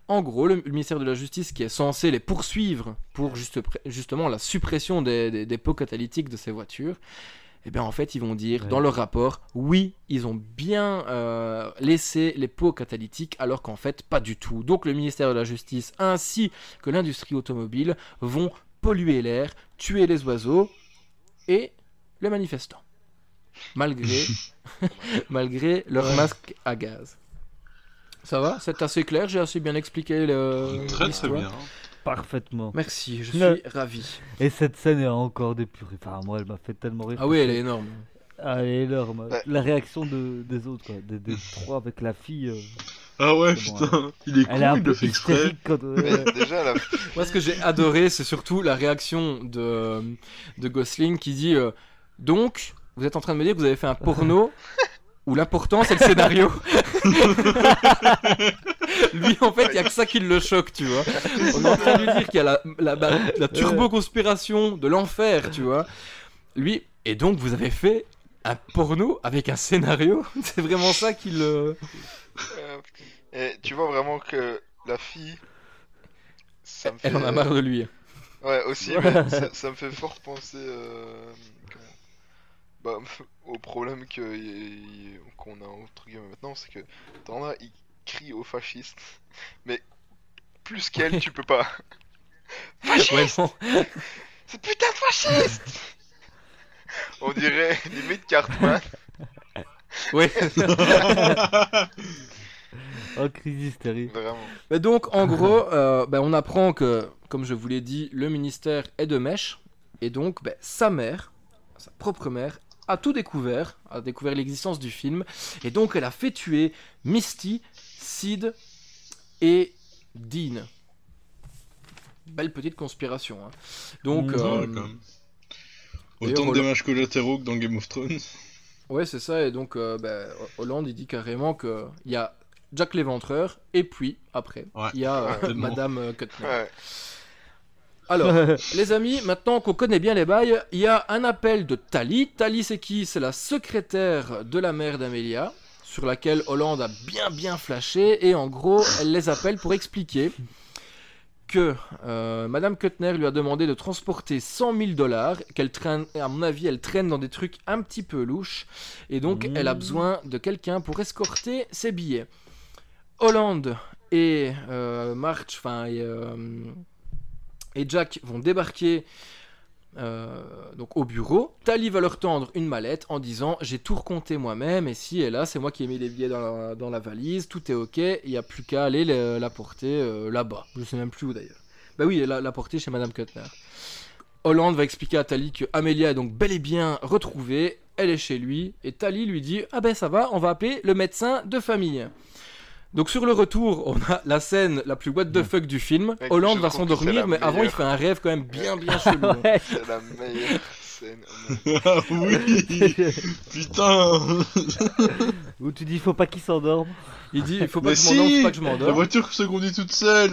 En gros, le, ministère de la Justice qui est censé les poursuivre pour juste- justement la suppression des, des- des pots catalytiques de ces voitures, eh bien en fait ils vont dire Ouais. dans leur rapport, oui, ils ont bien euh, laissé les pots catalytiques alors qu'en fait pas du tout. Donc le ministère de la Justice ainsi que l'industrie automobile vont polluer l'air, tuer les oiseaux et les manifestants. Malgré, *laughs* *laughs* malgré leur Ouais. masque à gaz. Ça va? C'est assez clair? J'ai assez bien expliqué le. Très très bien. Parfaitement. Merci, je suis ravi. Et cette scène est encore des purées. Enfin, moi, elle m'a fait tellement rire. Ah oui, elle est énorme. Ah, elle est énorme. Ouais. La réaction de, des autres, quoi. Des, des trois avec la fille. euh, Ah ouais, bon, putain. Il est elle est un cool, il peu le fait exprès. hystérique quand. *laughs* Mais déjà, la... Moi, ce que j'ai adoré, c'est surtout la réaction de, de Gosling qui dit euh, Donc, vous êtes en train de me dire que vous avez fait un porno où l'important c'est le scénario *laughs* Lui, en fait, il y a que ça qui le choque, tu vois. On est en train de lui dire qu'il y a la, la, la, la turbo-conspiration de l'enfer, tu vois. Lui, et donc vous avez fait un porno avec un scénario *laughs* C'est vraiment ça qui le. euh, et tu vois vraiment que la fille. Ça me fait... Elle en a marre de lui. Ouais, aussi, mais ça, ça me fait fort penser euh, bah, *laughs* au problème que qu'on a entre guillemets maintenant, c'est que t'en as, ils crient aux fascistes, mais plus qu'elle, tu peux pas. *laughs* Fasciste Ouais. C'est putain de fasciste On dirait limite Cartman. *laughs* Ouais. Oh, crise hystérique. Vraiment. Mais donc, en gros, euh, ben, on apprend que, comme je vous l'ai dit, le ministère est de mèche. Et donc, ben, sa mère, sa propre mère, a tout découvert, a découvert l'existence du film, et donc elle a fait tuer Misty, Sid et Dean. Belle petite conspiration. hein. Donc, Mhm. euh, quand même. Autant de dommages collatéraux que dans Game of Thrones. ouais, c'est ça, et donc euh, ben, Hollande il dit carrément que il y a Jack l'éventreur, et puis après, il Ouais, y a euh. Madame. Ouais. Alors, *laughs* les amis, maintenant qu'on connaît bien les bails, il y a un appel de Tali. Tali, c'est qui? C'est la secrétaire de la mère d'Amelia, sur laquelle Hollande a bien bien flashé, et en gros, elle les appelle pour expliquer que euh, Madame Kuttner lui a demandé de transporter 100 000 dollars, qu'elle traîne, à mon avis, elle traîne dans des trucs un petit peu louches, et donc Mmh. elle a besoin de quelqu'un pour escorter ses billets. Hollande et euh, March, enfin, et, euh, et Jack vont débarquer euh, donc au bureau. Tali va leur tendre une mallette en disant j'ai tout recompté moi-même et si et là c'est moi qui ai mis les billets dans la, valise, tout est ok, il n'y a plus qu'à aller le- la porter euh, là-bas. Je sais même plus où d'ailleurs. Bah oui, la, la chez Madame Kuttner. Hollande va expliquer à Tali que Amelia est donc bel et bien retrouvée, elle est chez lui et Tali lui dit ah ben ça va, on va appeler le médecin de famille. Donc sur le retour, on a la scène la plus what the fuck du film. Mec, Hollande va s'endormir, la mais avant il fait un rêve quand même bien bien *laughs* chelou. Ouais. C'est la meilleure scène. ah oui *laughs* Putain *laughs* Où tu dis faut pas qu'il s'endorme. Il dit il faut pas Mais que si faut pas que je La m'endorme. voiture se conduit toute seule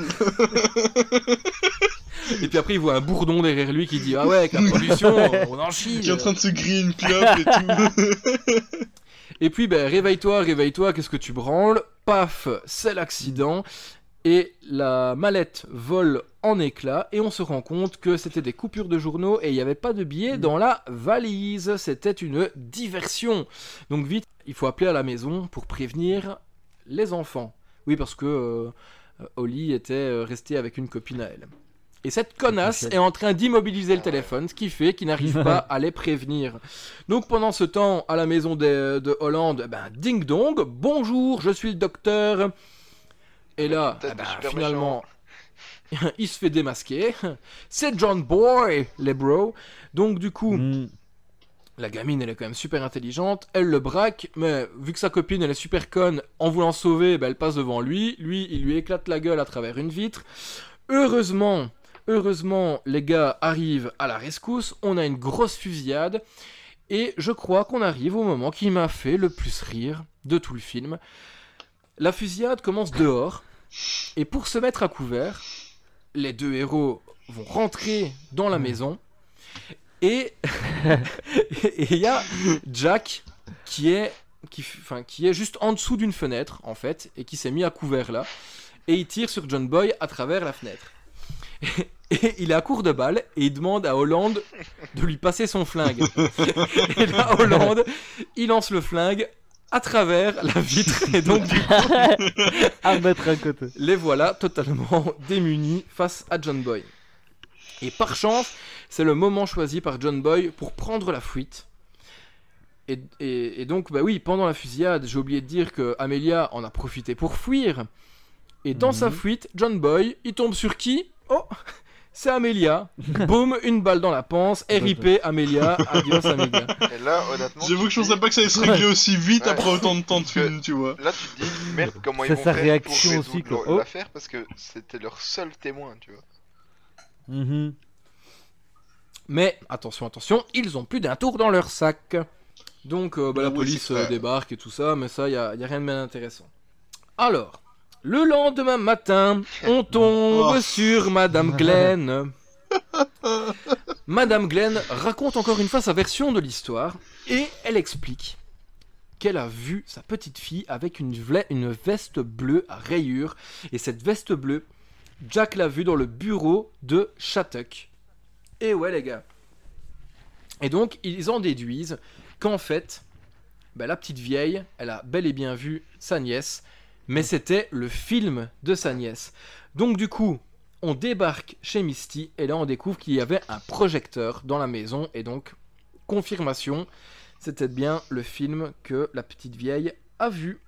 Et puis après il voit un bourdon derrière lui qui dit ah ouais avec la pollution on en chie. Qui est en train de se griller une clope et tout Et puis ben réveille-toi, réveille-toi, qu'est-ce que tu branles? Paf, c'est l'accident. Et la mallette vole en éclats et on se rend compte que c'était des coupures de journaux et il n'y avait pas de billets dans la valise. C'était une diversion. Donc vite, il faut appeler à la maison pour prévenir les enfants. Oui, parce que euh, était euh, restée avec une copine à elle. Et cette connasse est en train d'immobiliser le téléphone, ce qui fait qu'il n'arrive pas à les prévenir. Donc pendant ce temps, à la maison de, de Hollande, ben, ding dong, bonjour, je suis le docteur. Et là, eh ben, finalement, *laughs* il se fait démasquer. C'est John Boy, les bros. Donc du coup, Mm. la gamine, elle est quand même super intelligente. Elle le braque, mais vu que sa copine, elle est super conne, en voulant sauver, ben, elle passe devant lui. Lui, il lui éclate la gueule à travers une vitre. Heureusement, heureusement, les gars arrivent à la rescousse. On a une grosse fusillade. Et je crois qu'on arrive au moment qui m'a fait le plus rire de tout le film. La fusillade commence dehors. Et pour se mettre à couvert, les deux héros vont rentrer dans la maison. Et *laughs* il y a Jack qui est, est juste en dessous d'une fenêtre, en fait, et qui s'est mis à couvert là. Et il tire sur John Boy à travers la fenêtre. Et il est à court de balles et il demande à Hollande de lui passer son flingue. *laughs* Et là, Hollande, il lance le flingue à travers la vitre. Et donc, du coup, *laughs* à remettre à côté. les voilà totalement *laughs* démunis face à John Boy. Et par chance, c'est le moment choisi par John Boy pour prendre la fuite. Et, et- et donc, bah oui, pendant la fusillade, j'ai oublié de dire que Amelia en a profité pour fuir. Et dans sa Mhm. fuite, John Boy, il tombe sur qui? Oh c'est Amelia. Boum, une balle dans la panse. *laughs* RIP Amelia. Adios Amelia. Et là, honnêtement. J'avoue tu que je te pensais dis- pas que ça allait se régler aussi vite Ouais. après autant de temps de film, tu vois. Là, tu te dis, merde, comment ils vont sa faire réaction pour aussi, résoudre quoi. Oh. l'affaire parce que c'était leur seul témoin, tu vois. Mhm. Mais attention, attention, ils ont plus d'un tour dans leur sac. Donc euh, bah, la Oui, police euh, débarque et tout ça, mais ça, il y a, y a rien de bien intéressant. Alors, le lendemain matin, on tombe Oh. sur Madame Glenn. *laughs* Madame Glenn raconte encore une fois sa version de l'histoire et elle explique qu'elle a vu sa petite fille avec une, veste bleue à rayures. Et cette veste bleue, Jack l'a vue dans le bureau de Shattuck. Et ouais les gars. Et donc ils en déduisent qu'en fait, bah, la petite vieille, elle a bel et bien vu sa nièce, mais c'était le film de sa nièce. Donc du coup, on débarque chez Misty et là on découvre qu'il y avait un projecteur dans la maison et donc confirmation, c'était bien le film que la petite vieille a vu.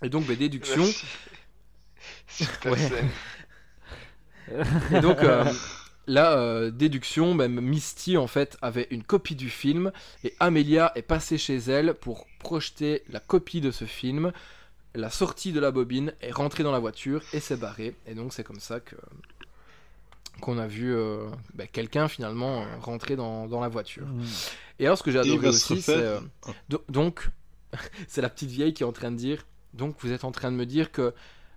Et donc bah, déduction, *laughs* Ouais. *laughs* Et donc, euh, la euh, déduction, même Misty en fait avait une copie du film et Amelia est passée chez elle pour projeter la copie de ce film. La sortie de la bobine est rentrée dans la voiture et s'est barrée. Et donc c'est comme ça que qu'on a vu euh, bah, quelqu'un finalement euh, rentrer dans, dans la voiture. Et alors ce que j'ai adoré aussi, c'est euh, do- donc *laughs* c'est la petite vieille qui est en train de dire. Donc vous êtes en train de me dire que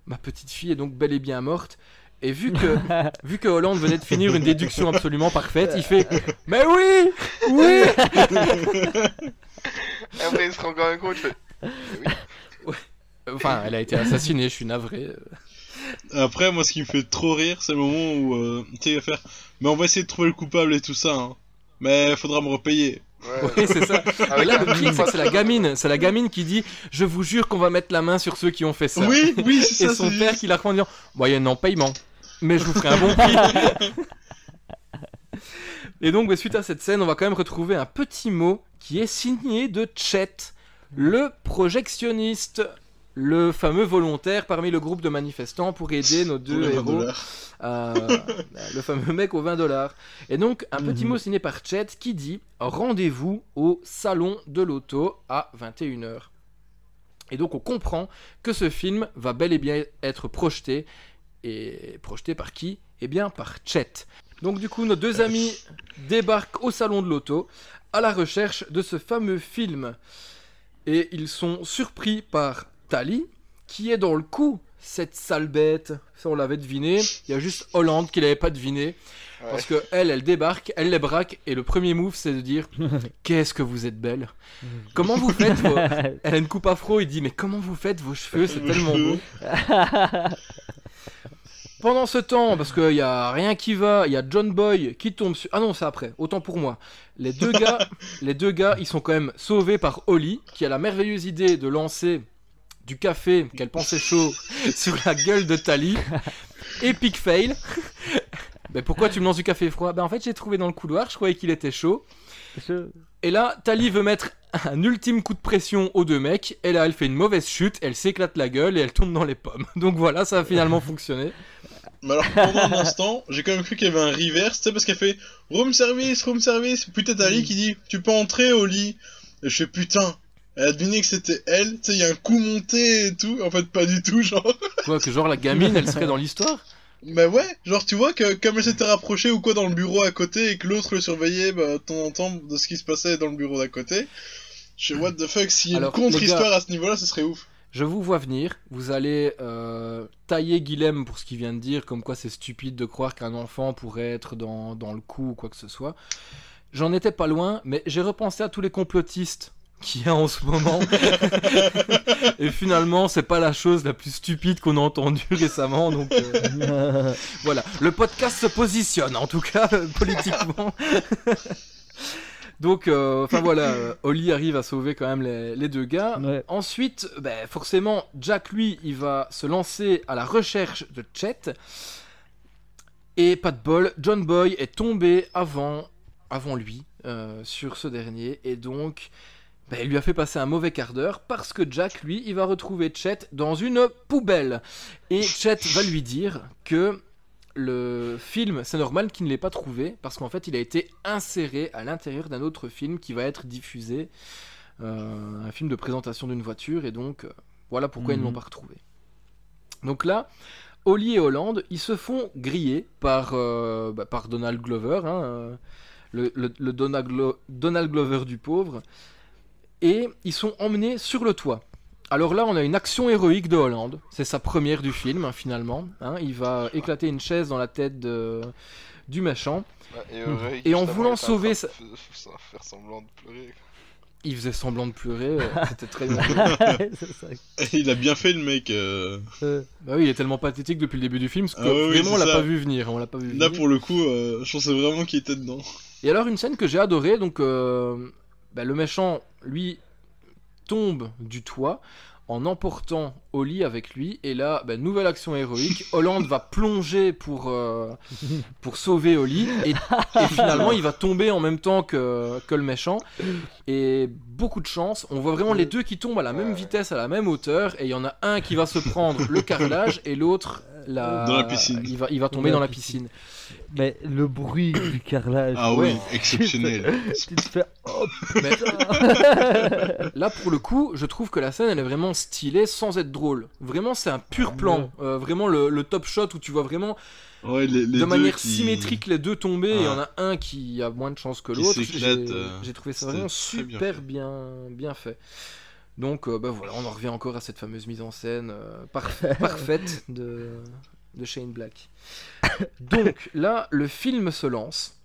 ma petite fille est donc bel et bien morte. Et vu que *laughs* vu que Hollande venait de finir une déduction absolument parfaite, il fait *laughs* mais oui, oui. Après, il se rend quand même compte, il fait, Enfin, elle a été assassinée. Je suis navré. Après, moi, ce qui me fait trop rire, c'est le moment où, euh, tu sais, il va faire, mais on va essayer de trouver le coupable et tout ça, hein. Mais faudra me repayer. ouais. Oui, c'est ça. Avec Et là, un le pire, c'est film que c'est la gamine. C'est la gamine qui dit Je vous jure qu'on va mettre la main sur ceux qui ont fait ça. Oui, oui, c'est Et ça. son c'est père juste. qui la reprend en disant Moyenne en paiement. Mais je vous ferai un bon prix. *laughs* Et donc, bah, suite à cette scène, on va quand même retrouver un petit mot qui est signé de Chet, le projectionniste, le fameux volontaire parmi le groupe de manifestants pour aider nos deux les 20 héros. Euh, *laughs* le fameux mec aux 20 dollars. Et donc, un petit Mhm. mot signé par Chet qui dit Rendez-vous au salon de l'auto à 21h. Et donc, on comprend que ce film va bel et bien être projeté. Et projeté par qui? Eh bien, par Chet. Donc, du coup, nos deux amis débarquent au salon de l'auto à la recherche de ce fameux film. Et ils sont surpris par Tali, qui est dans le coup, cette sale bête. Ça, on l'avait deviné. Il y a juste Hollande qui l'avait pas deviné. Parce que elle, elle débarque, elle les braque, et le premier move, c'est de dire *laughs* Qu'est-ce que vous êtes belle *laughs* Comment vous faites vos... *laughs* Elle a une coupe afro, il dit Mais comment vous faites vos cheveux C'est tellement beau. Pendant ce temps, parce qu'il y a rien qui va, il y a John Boy qui tombe sur. Ah non, c'est après, autant pour moi. Les deux gars, les deux gars, ils sont quand même sauvés par Holly, qui a la merveilleuse idée de lancer du café qu'elle pensait chaud *laughs* sur la gueule de Tali. *laughs* Epic fail. Mais *laughs* pourquoi tu me lances du café froid? Ben en fait, j'ai trouvé dans le couloir, je croyais qu'il était chaud. Et là, Tali veut mettre un ultime coup de pression aux deux mecs. Et là, elle fait une mauvaise chute, elle s'éclate la gueule et elle tombe dans les pommes. Donc voilà, ça a finalement fonctionné. Mais alors, pendant un instant, j'ai quand même cru qu'il y avait un reverse, tu sais, parce qu'elle fait room service, room service. Putain, t'as Ali qui dit tu peux entrer au lit. Et je fais putain. Elle a deviné que c'était elle, tu sais, il y a un coup monté et tout. En fait, pas du tout, *laughs* genre. Quoi, que genre la gamine, elle serait dans l'histoire? Bah ouais, genre tu vois que comme elle s'était rapprochée ou quoi dans le bureau à côté et que l'autre le surveillait bah, de temps en temps de ce qui se passait dans le bureau d'à côté. Je sais what the fuck, s'il y a une Alors, les contre-histoire gars- à ce niveau-là, ce serait ouf. Je vous vois venir, vous allez euh, tailler Guilhem pour ce qu'il vient de dire, comme quoi c'est stupide de croire qu'un enfant pourrait être dans, dans le coup ou quoi que ce soit. J'en étais pas loin, mais j'ai repensé à tous les complotistes qu'il y a en ce moment. *laughs* Et finalement, c'est pas la chose la plus stupide qu'on a entendue récemment, donc euh, *laughs* voilà. Le podcast se positionne, en tout cas, euh, politiquement. donc, euh, enfin voilà, Holly arrive à sauver quand même les, les deux gars. Ouais. Ensuite, ben, forcément, Jack, lui, il va se lancer à la recherche de Chet. Et pas de bol, John Boy est tombé avant, avant lui euh, sur ce dernier. Et donc, ben, il lui a fait passer un mauvais quart d'heure parce que Jack, lui, il va retrouver Chet dans une poubelle. Et Chet va lui dire que le film, c'est normal qu'il ne l'ait pas trouvé parce qu'en fait, il a été inséré à l'intérieur d'un autre film qui va être diffusé. Euh, un film de présentation d'une voiture et donc euh, voilà pourquoi ils ne l'ont Mhm. pas retrouvé. Donc là, Holly et Holland, ils se font griller par, euh, bah, par Donald Glover, hein, le, le- le Donald, Glo- Donald Glover du pauvre, et ils sont emmenés sur le toit. Alors là, on a une action héroïque de Holland. C'est sa première du film, hein, finalement. hein. il va éclater une chaise dans la tête de- du méchant. Et, euh, Et en voulant sauver sa- *laughs* faire semblant de pleurer. Il faisait semblant de pleurer, euh, *laughs* c'était très bien. *laughs* Il a bien fait le mec. euh. Euh, Bah oui, il est tellement pathétique depuis le début du film, parce que Ah oui, vraiment on l'a pas vu venir. On l'a pas vu Là venir. pour le coup, euh, je pensais vraiment qu'il était dedans. Et alors une scène que j'ai adorée, donc euh, bah, le méchant, lui, tombe du toit en emportant Holly avec lui. Et là, bah, nouvelle action héroïque. *laughs* Hollande va plonger pour, euh, pour sauver Holly. Et, et finalement, il va tomber en même temps que, que le méchant. Et beaucoup de chance. On voit vraiment les deux qui tombent à la même vitesse, à la même hauteur. Et il y en a un qui va se prendre le carrelage et l'autre... La... Dans la piscine. Il va, il va tomber Dans dans la la piscine. Mais le bruit du carrelage. Ah ouais. oui, exceptionnel. *laughs* Tu te fais. Oh Mais *laughs* là, pour le coup, je trouve que la scène, elle est vraiment stylée sans être drôle. Vraiment, c'est un pur plan. Euh, vraiment, le, le top shot où tu vois vraiment Ouais, les, les de manière qui- symétrique les deux tomber. Il y en a un qui a moins de chance que l'autre. J'ai euh, j'ai trouvé ça vraiment très bien super fait. bien, bien fait. Donc, euh, bah voilà, on en revient encore à cette fameuse mise en scène euh, parf- *laughs* parfaite de, de Shane Black. Donc là, le film se lance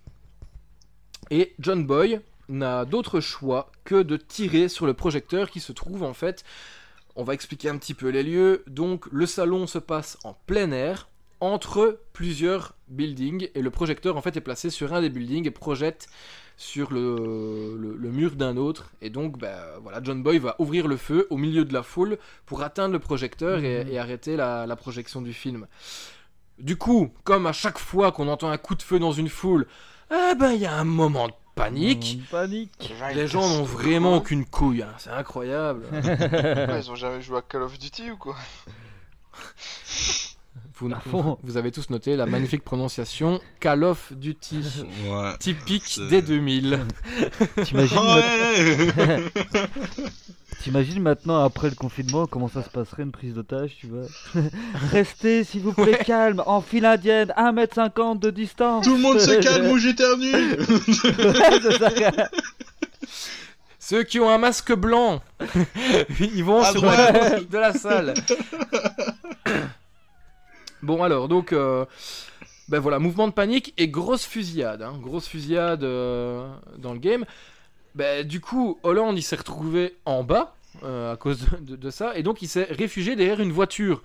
et John Boy n'a d'autre choix que de tirer sur le projecteur qui se trouve en fait. On va expliquer un petit peu les lieux. Donc, le salon se passe en plein air entre plusieurs buildings et le projecteur en fait est placé sur un des buildings et projette sur le, le- le mur d'un autre et donc bah, voilà John Boy va ouvrir le feu au milieu de la foule pour atteindre le projecteur et, Mhm. et arrêter la, la projection du film. Du coup, comme à chaque fois qu'on entend un coup de feu dans une foule, ah ben il y a un moment de panique. Panique Les gens n'ont vraiment aucune couille, hein, c'est incroyable. *laughs* Ils ont jamais joué à Call of Duty ou quoi? *laughs* Vous, À fond. *laughs* vous avez tous noté la magnifique prononciation Call of Duty. Ouais. *laughs* Typique des 2000. *laughs* T'imagines Ouais T'imagines maintenant, après le confinement, comment ça se passerait une prise d'otage, tu vois? Restez, s'il vous plaît, Ouais. calme, en file indienne, 1m50 de distance Tout le monde se calme ou j'éternue Ouais, c'est ça. Ceux qui ont un masque blanc, ils vont À sur droite. la de la salle. Bon alors, donc, euh, ben voilà, mouvement de panique et grosse fusillade, hein, grosse fusillade euh, dans le game. Ben, du coup, Hollande, il s'est retrouvé en bas euh, à cause de, de- de ça, et donc il s'est réfugié derrière une voiture.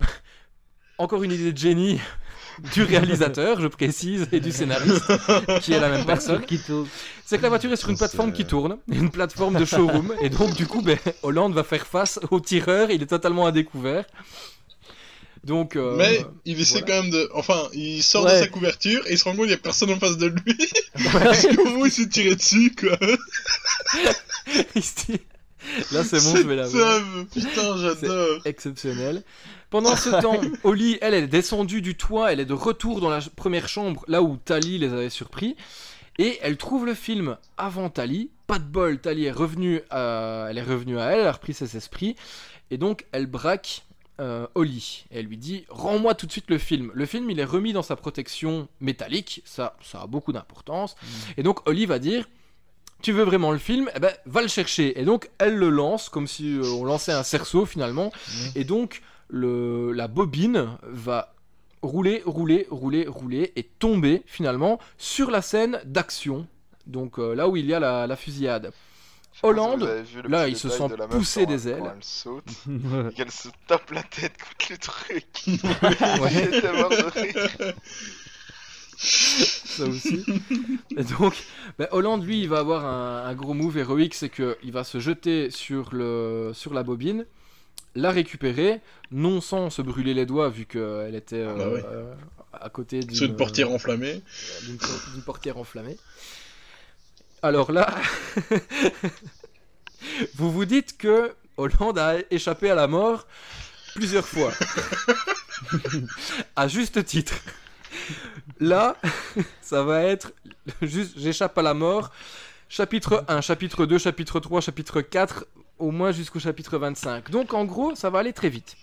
*laughs* Encore une idée de génie *laughs* du réalisateur, je précise, et du scénariste, qui est la même personne. C'est que la voiture est sur une plateforme qui tourne, *laughs* une plateforme de showroom, et donc du coup, ben, Hollande va faire face au tireur, il est totalement à découvert. Donc, euh, Mais il essaie voilà. quand même de. Enfin, il sort Ouais. de sa couverture et il se rend compte qu'il n'y a personne en face de lui. *laughs* Parce qu'au moment où il s'est tiré dessus, quoi. il se dit, là c'est bon, je vais la voir. top. Putain, j'adore. Exceptionnel. Pendant ce temps, *laughs* Oli, elle, elle est descendue du toit, elle est de retour dans la première chambre, là où Tali les avait surpris, et elle trouve le film avant Tali. Pas de bol, Tali est revenue, à... elle est revenue à elle, elle a repris ses esprits, et donc elle braque euh, Oli. Et elle lui dit Rends-moi tout de suite le film. Le film, il est remis dans sa protection métallique, ça, ça a beaucoup d'importance. Et donc Oli va dire tu veux vraiment le film? Eh ben, va le chercher. Et donc, elle le lance comme si euh, on lançait un cerceau finalement. Et donc, le, la bobine va rouler, rouler, rouler, rouler et tomber finalement sur la scène d'action. Donc euh, là où il y a la, la fusillade. Si Hollande, là, petit il se sent de quand- des quand ailes. Elle saute, *laughs* et qu'elle se tape la tête contre le truc. *laughs* Ouais. J'étais mort de rire. ça aussi. Et donc, ben, Hollande, lui, il va avoir un, un gros move héroïque, c'est qu'il va se jeter sur, le, sur la bobine, la récupérer, non sans se brûler les doigts, vu qu'elle était euh, bah oui. euh, à côté d'une Sur une portière enflammée. d'une d'une portière enflammée. Alors là, *laughs* vous vous dites que Hollande a échappé à la mort plusieurs fois. à juste titre. Là, ça va être juste j'échappe à la mort. Chapitre 1, chapitre 2, chapitre 3, chapitre 4, au moins jusqu'au chapitre 25. Donc en gros, ça va aller très vite.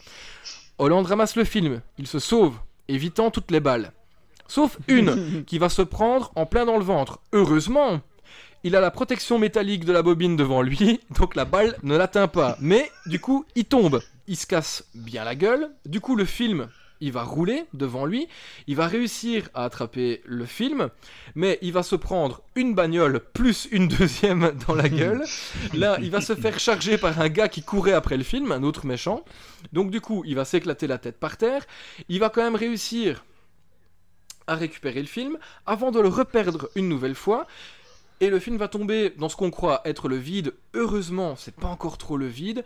Hollande ramasse le film, il se sauve, évitant toutes les balles. Sauf une qui va se prendre en plein dans le ventre. Heureusement, il a la protection métallique de la bobine devant lui, *laughs* donc la balle ne l'atteint pas. Mais du coup, il tombe. Il se casse bien la gueule. Du coup, le film, il va rouler devant lui. Il va réussir à attraper le film, mais il va se prendre une bagnole plus une deuxième *laughs* dans la gueule. Là, il va se faire charger par un gars qui courait après le film, un autre méchant. Donc du coup, il va s'éclater la tête par terre. Il va quand même réussir à récupérer le film avant de le reperdre une nouvelle fois. Et le film va tomber dans ce qu'on croit être le vide. Heureusement, c'est pas encore trop le vide.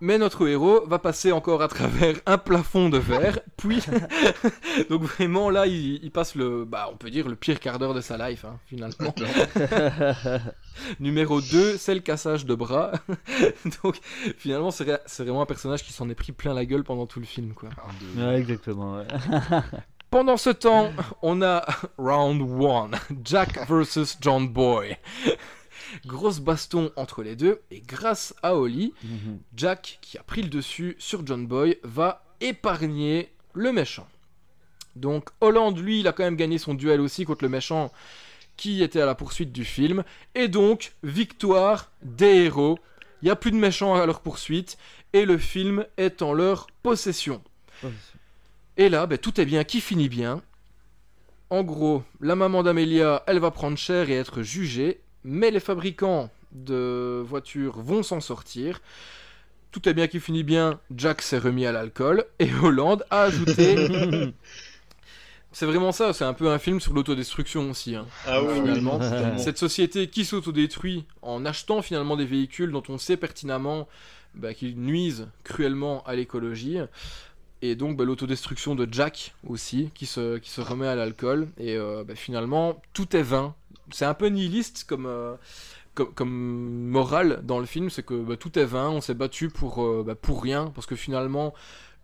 Mais notre héros va passer encore à travers un plafond de verre, puis *laughs* donc vraiment là il, il passe le, bah on peut dire le pire quart d'heure de sa life hein, finalement. *laughs* Numéro 2, c'est le cassage de bras. *laughs* donc finalement c'est, vraiment un personnage qui s'en est pris plein la gueule pendant tout le film quoi. Ouais, exactement. ouais. Pendant ce temps, on a *laughs* round 1, Jack versus John Boy. Grosse baston entre les deux, et grâce à Holly, Mhm. Jack, qui a pris le dessus sur John Boy, va épargner le méchant. Donc Holland, lui, il a quand même gagné son duel aussi contre le méchant qui était à la poursuite du film. Et donc, victoire des héros. Il n'y a plus de méchants à leur poursuite, et le film est en leur possession. Et là, ben, tout est bien qui finit bien. En gros, la maman d'Amelia, elle va prendre cher et être jugée, mais les fabricants de voitures vont s'en sortir. Tout est bien qui finit bien, Jack s'est remis à l'alcool, et *laughs* Hollande a ajouté... *laughs* c'est vraiment ça, c'est un peu un film sur l'autodestruction aussi. hein. Ah oui, finalement. Cette société qui s'autodétruit en achetant finalement des véhicules dont on sait pertinemment bah, qu'ils nuisent cruellement à l'écologie. Et donc bah, l'autodestruction de Jack aussi, qui se, qui se remet à l'alcool. Et euh, bah, finalement, tout est vain. C'est un peu nihiliste comme, euh, comme, comme morale dans le film, c'est que bah, tout est vain, on s'est battu pour, euh, bah, pour rien, parce que finalement,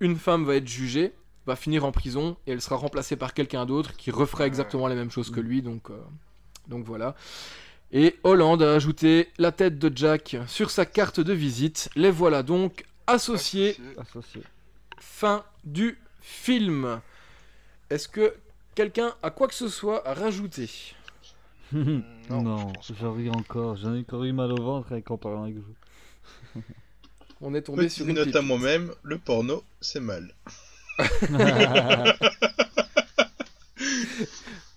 une femme va être jugée, va finir en prison, et elle sera remplacée par quelqu'un d'autre qui refera exactement les mêmes choses que lui, donc, euh, donc voilà. Et Hollande a ajouté la tête de Jack sur sa carte de visite. Les voilà donc associés. Associé. Fin du film. Est-ce que quelqu'un a quoi que ce soit à rajouter Non, Non, je ris encore. J'en ai encore eu mal au ventre avec en parlant avec vous. *laughs* On est tombé Petite sur une note à moi-même, le porno, c'est mal. *laughs*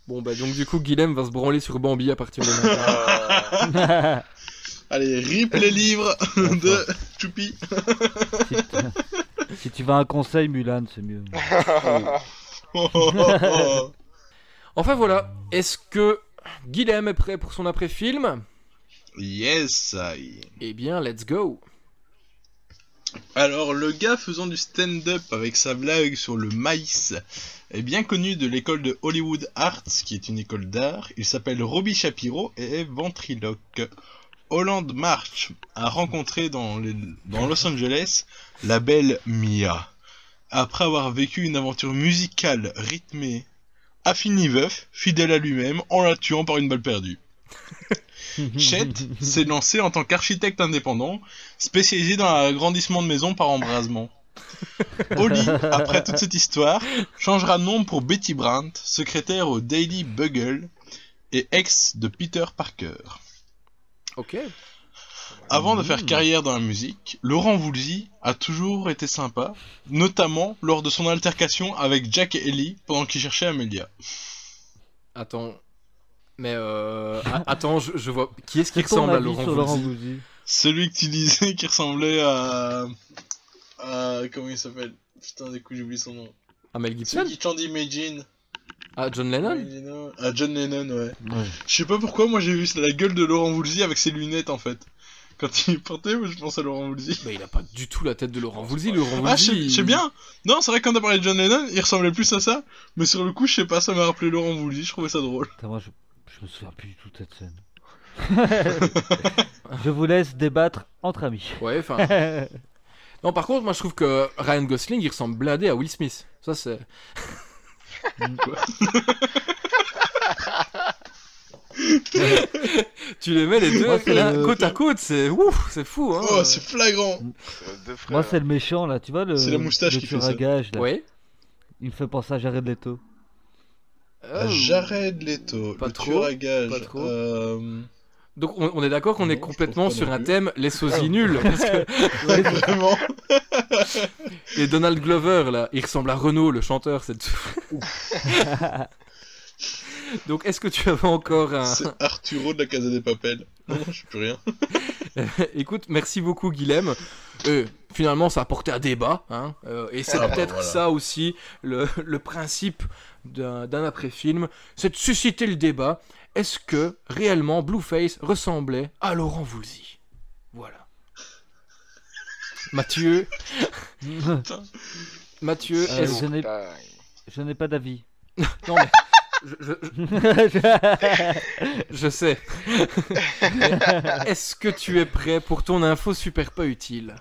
Bon bah donc du coup Guilhem va se branler sur Bambi à partir de maintenant. Euh, *laughs* Allez, rip les livres de Choupi. Si, tu... veux un conseil, Mulan, c'est mieux. *laughs* Enfin voilà, est-ce que Guilhem est prêt pour son après-film? Yes, I. Eh bien let's go Alors, le gars faisant du stand-up avec sa blague sur le maïs est bien connu de l'école de Hollywood Arts, qui est une école d'art. Il s'appelle Robbie Shapiro et est ventriloque. Holland March a rencontré dans, les- dans Los Angeles la belle Mia. Après avoir vécu une aventure musicale rythmée, a fini veuf, fidèle à lui-même, en la tuant par une balle perdue. *laughs* Chet s'est lancé en tant qu'architecte indépendant, spécialisé dans l'agrandissement de maisons par embrasement. Holly, après toute cette histoire, changera de nom pour Betty Brandt, secrétaire au Daily Bugle et ex de Peter Parker. Ok. Avant de faire carrière dans la musique, Laurent Voulzy a toujours été sympa, notamment lors de son altercation avec Jack et Ellie pendant qu'il cherchait Amelia. Attends. Mais euh... Attends, je, je vois... Qui est-ce qui ressemble à Laurent Voulzy? Celui que tu disais qui ressemblait à... à... comment il s'appelle? Putain, des coups, j'oublie son nom. Ah Mel Gibson? Celui qui chante Imagine. Ah John Lennon Ah, John Lennon, ouais. Ouais. Je sais pas pourquoi, moi j'ai vu la gueule de Laurent Voulzy avec ses lunettes en fait. Quand il portait, moi je pense à Laurent Voulzy. Mais il a pas du tout la tête de Laurent Voulzy. Laurent Ah, je sais- bien Non, c'est vrai que quand t'as parlé de John Lennon, il ressemblait plus à ça. Mais sur le coup, je sais pas, ça m'a rappelé Laurent Voulzy, je trouvais ça drôle. Putain, moi, je... je me souviens plus du tout de cette scène. *laughs* je vous laisse débattre entre amis. Ouais, enfin. *laughs* Non, par contre, moi je trouve que Ryan Gosling il ressemble blindé à Will Smith. Ça c'est. *laughs* tu les mets les deux Moi, c'est l'un le- côte à côte, c'est ouf, c'est fou hein. Oh, c'est flagrant c'est deux frères. Moi, c'est le méchant là, tu vois, le, C'est la moustache le qui fait tueur à ça. gages, là. Ouais. Il me fait penser à Jared Leto. Euh, Jared Leto, Pas le trop, tueur à gage. pas trop. Euh... Donc on, on est d'accord qu'on est complètement sur un plus. thème les sosies nuls. Parce que *laughs* Ouais, vraiment *laughs* et Donald Glover là, il ressemble à Renault, le chanteur. C'est *laughs* Donc est-ce que tu avais encore un. C'est Arturo de la Casa des Papels. Non, je suis plus rien. Écoute, merci beaucoup Guilhem. Euh, finalement, ça a porté à débat, hein, euh, et c'est Ah bah peut-être voilà. ça aussi le, le principe d'un après-film, c'est de susciter le débat. Est-ce que réellement Blueface ressemblait à Laurent Voulzy Voilà. Mathieu, *laughs* Mathieu, Euh, est-ce je n'ai Putain. je n'ai pas d'avis. *laughs* non mais je, je- *laughs* je sais. Est-ce que tu es prêt pour ton info super pas utile?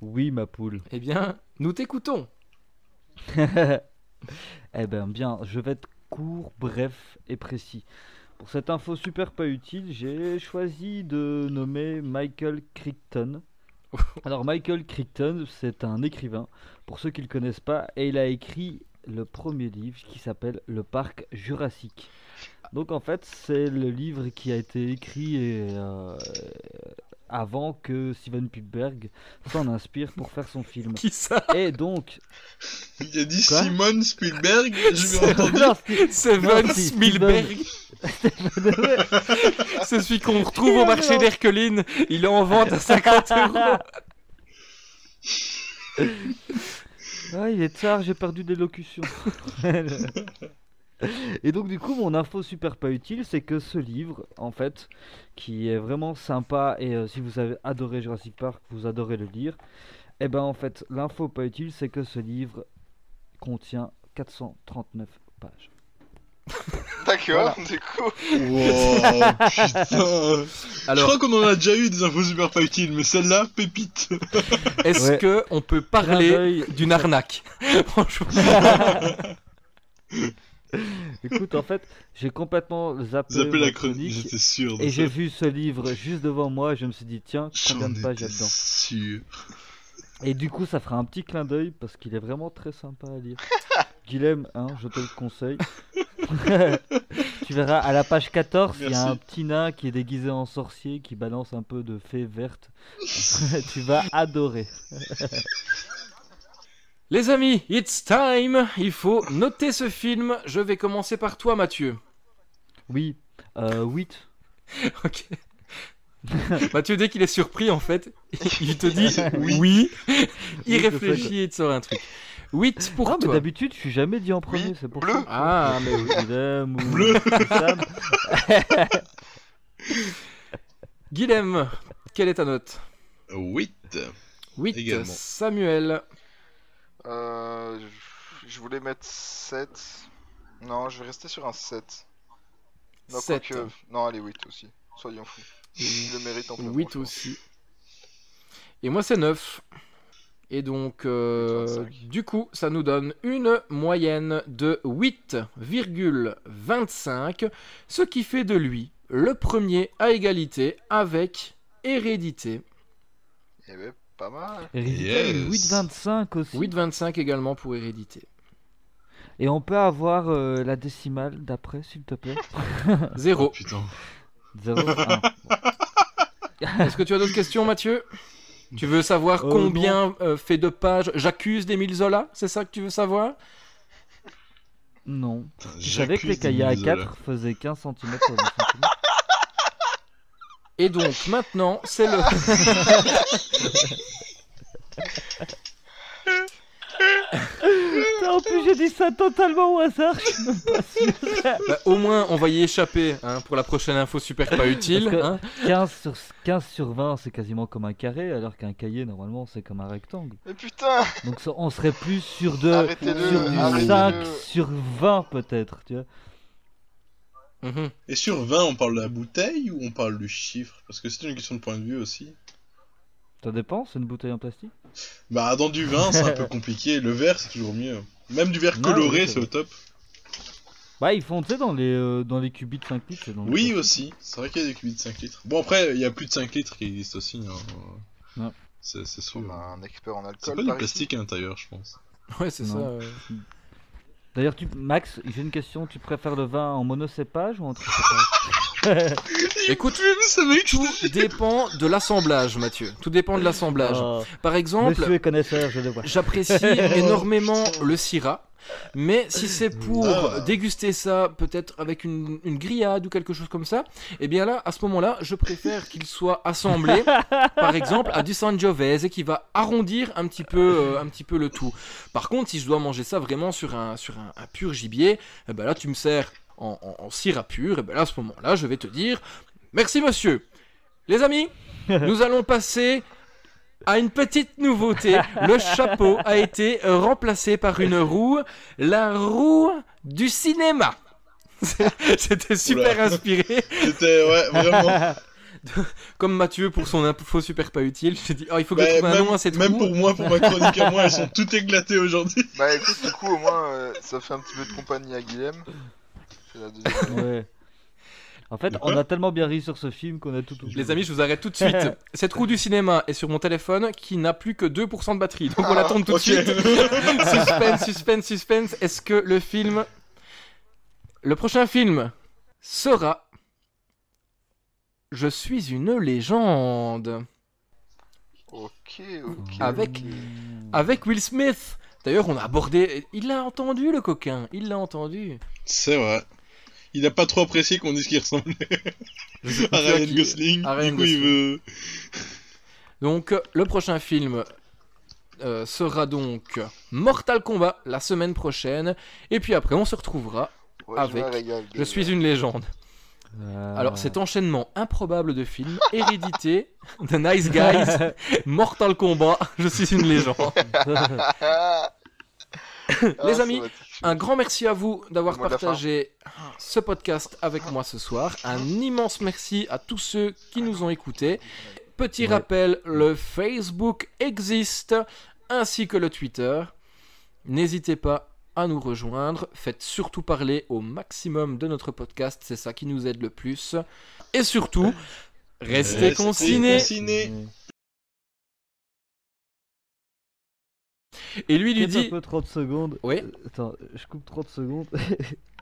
Oui, ma poule. Eh bien, nous t'écoutons. Eh ben bien, je vais être court, bref et précis. Pour cette info super pas utile, j'ai choisi de nommer Michael Crichton. *laughs* Alors Michael Crichton, c'est un écrivain, pour ceux qui ne le connaissent pas, et il a écrit le premier livre qui s'appelle Le Parc Jurassique. Donc en fait, c'est le livre qui a été écrit euh, avant que Steven Spielberg s'en inspire pour faire son film. Qui ça Et donc, Il a dit Quoi Simon Spielberg, je *laughs* Steven Spielberg. *laughs* C'est celui qu'on retrouve au marché d'Herculine. Il est en vente à 50 *laughs* euros. Ah, il est tard, j'ai perdu des locutions. Et donc du coup, mon info super pas utile, c'est que ce livre, en fait, qui est vraiment sympa, et euh, si vous avez adoré Jurassic Park, vous adorez le lire, et ben en fait, l'info pas utile, c'est que ce livre contient 439 pages. *laughs* D'accord, du coup. Wow, putain. Je crois qu'on en a déjà eu des infos super pas utiles, mais celle-là, pépite. *laughs* est-ce Ouais. que on peut parler d'une arnaque? *laughs* Franchement. Écoute, en fait, j'ai complètement zappé, la chronique, j'étais sûr et j'ai vu ce livre juste devant moi, et je me suis dit, tiens, combien de pages il y a dedans sûr. Et du coup, ça fera un petit clin d'œil parce qu'il est vraiment très sympa à lire. *laughs* Guilhem, hein, je te le conseille. *laughs* tu verras à la page 14, il y a un petit nain qui est déguisé en sorcier qui balance un peu de fées vertes. *laughs* tu vas adorer. Les amis, it's time. Il faut noter ce film. Je vais commencer par toi, Mathieu. Oui, euh, 8. *laughs* Ok. *laughs* Mathieu, dès qu'il est surpris, en fait, il te dit *laughs* oui. Il Oui, réfléchit et il te sort un truc. 8 pour non, mais toi. d'habitude, je suis jamais dit en premier, c'est pour bleu. ça. Ah, mais oui. Guilhem ou Bleu. Sam. Guilhem, quelle est ta note? 8. 8. Également. Samuel. Euh, je- voulais mettre 7. Non, je vais rester sur un 7. Non, 7. quoique- Non, allez, 8 aussi. Soyons fous. Le mérite en 8 aussi. Et moi, c'est 9. Et donc, euh, 8,25. du coup, ça nous donne une moyenne de 8,25, ce qui fait de lui le premier à égalité avec Hérédité. Eh ben, pas mal. Yes. 8,25 aussi. 8,25 également pour Hérédité. Et on peut avoir euh, la décimale d'après, s'il te plaît *laughs* 0. Putain. 0,1. *laughs* Est-ce que tu as d'autres questions, Mathieu? Tu veux savoir Euh, combien euh, fait de pages J'accuse d'Émile Zola C'est ça que tu veux savoir? Non. Putain, Tu savais que les cahiers A4 Denis Zola. faisaient 15 cm sur 20 cm Et donc, maintenant, c'est le... *laughs* En plus, j'ai dit ça totalement au hasard, je suis même pas sûr. Bah, au moins, on va y échapper hein, pour la prochaine info super pas utile. Parce que- hein. 15 sur, 15 sur 20, c'est quasiment comme un carré, alors qu'un cahier, normalement, c'est comme un rectangle. Mais putain Donc, on serait plus sur, de, Arrêtez-le, sur du arrêtez-le. 5 sur 20, peut-être, tu vois. Mhm. Et sur 20, on parle de la bouteille ou on parle du chiffre? Parce que c'est une question de point de vue aussi. Ça dépend, c'est une bouteille en plastique? Bah, dans du vin, c'est un peu compliqué. Le verre, c'est toujours mieux. Même du verre Non, coloré, oui, c'est c'est au top. Bah, ils font, tu sais, dans les, euh, dans les cubits de 5 litres. c'est dans Oui, aussi. C'est vrai qu'il y a des cubis de 5 litres. Bon, après, il y a plus de 5 litres qui existent aussi. Hein. Ouais. C'est c'est sûr. On a un expert en C'est alcool. pas du plastique à l'intérieur, je pense. Ouais, c'est ça. *laughs* D'ailleurs, tu... Max, j'ai une question. Tu préfères le vin en monocépage ou en tricépage? Écoute, tout dépend de l'assemblage, Mathieu. Tout dépend de l'assemblage. Oh, Par exemple, j'apprécie *laughs* énormément le Syrah. Mais si c'est pour Ah. déguster ça, peut-être avec une, une grillade ou quelque chose comme ça, eh bien là, à ce moment-là, je préfère qu'il soit assemblé, *laughs* par exemple, à du Sangiovese qui va arrondir un petit peu, euh, un petit peu le tout. Par contre, si je dois manger ça vraiment sur un, sur un, un pur gibier, eh ben là, tu me sers en, en, en Syrah pur, et ben là, à ce moment-là, je vais te dire, merci monsieur. Les amis, *laughs* nous allons passer à une petite nouveauté. Le chapeau a été euh, remplacé par une roue, la roue du cinéma. *laughs* C'était super Oula. inspiré. C'était, ouais, vraiment. *laughs* Comme Mathieu pour son info super pas utile, j'ai dit, oh, il faut que Bah, je trouve un même, nom à cette même pour moi, pour ma chronique à moi, elles sont toutes éclatées aujourd'hui. Bah écoute, du coup, au moins, euh, ça fait un petit peu de compagnie à Guilhem. C'est la deuxième. Ouais. En fait, on a tellement bien ri sur ce film qu'on a tout oublié. Les amis, je vous arrête tout de suite. *laughs* Cette roue du cinéma est sur mon téléphone qui n'a plus que 2% de batterie. Donc on la tourne tout de suite. *laughs* suspense, suspense, suspense. Est-ce que le film. Le prochain film sera. Je suis une légende? Ok, ok. Avec, avec Will Smith. D'ailleurs, on a abordé. Il l'a entendu, le coquin. Il l'a entendu. C'est vrai. Il a pas trop apprécié qu'on dise qu'il ressemblait à Ryan qui- Gosling. à Ryan du coup, il veut. Donc, euh, le prochain film euh, sera donc Mortal Kombat la semaine prochaine. Et puis après, on se retrouvera. Ouais, avec Je, régale, suis une légende. Ah. Alors, cet enchaînement improbable de films *laughs* Hérédité, The Nice Guys, *laughs* Mortal Kombat, Je suis une légende. *laughs* *laughs* Ah, Les ça amis, Un grand merci à vous d'avoir partagé ce podcast avec moi ce soir. Un immense merci à tous ceux qui nous ont écoutés. Petit Ouais. rappel, le Facebook existe ainsi que le Twitter. N'hésitez pas à nous rejoindre. Faites surtout parler au maximum de notre podcast, c'est ça qui nous aide le plus. Et surtout, restez concinés. Et lui lui Skip un dit peu 30 secondes. Oui. Euh, Attends, je coupe 30 secondes.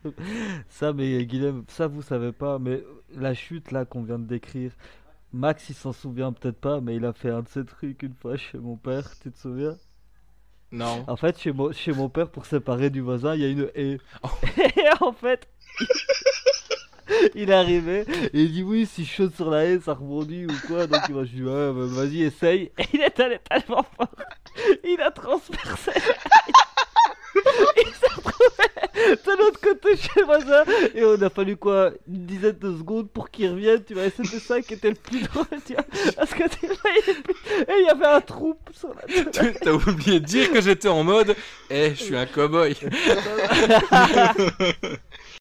*laughs* ça, mais Guilhem, ça vous savez pas, mais la chute là qu'on vient de décrire, Max il s'en souvient peut-être pas, mais il a fait un de ces trucs une fois chez mon père, tu te souviens? Non. En fait, chez mon, chez mon père, pour séparer du voisin, il y a une haie. Oh. *laughs* Et en fait, *laughs* il est arrivé et il dit oui, si je saute sur la haie, ça rebondit ou quoi. Donc moi, je dis ouais, bah, vas-y, essaye. Et il est allé tellement fort, *laughs* il a transpercé. *laughs* il s'est retrouvé de l'autre côté chez le voisin et on a fallu quoi une dizaine de secondes pour qu'il revienne tu vois et c'était ça qui était le plus drôle tu vois parce que tu vois, il plus- et il y avait un trou sur la Tu- T'as oublié de dire que j'étais en mode Eh, je suis un cowboy. *laughs*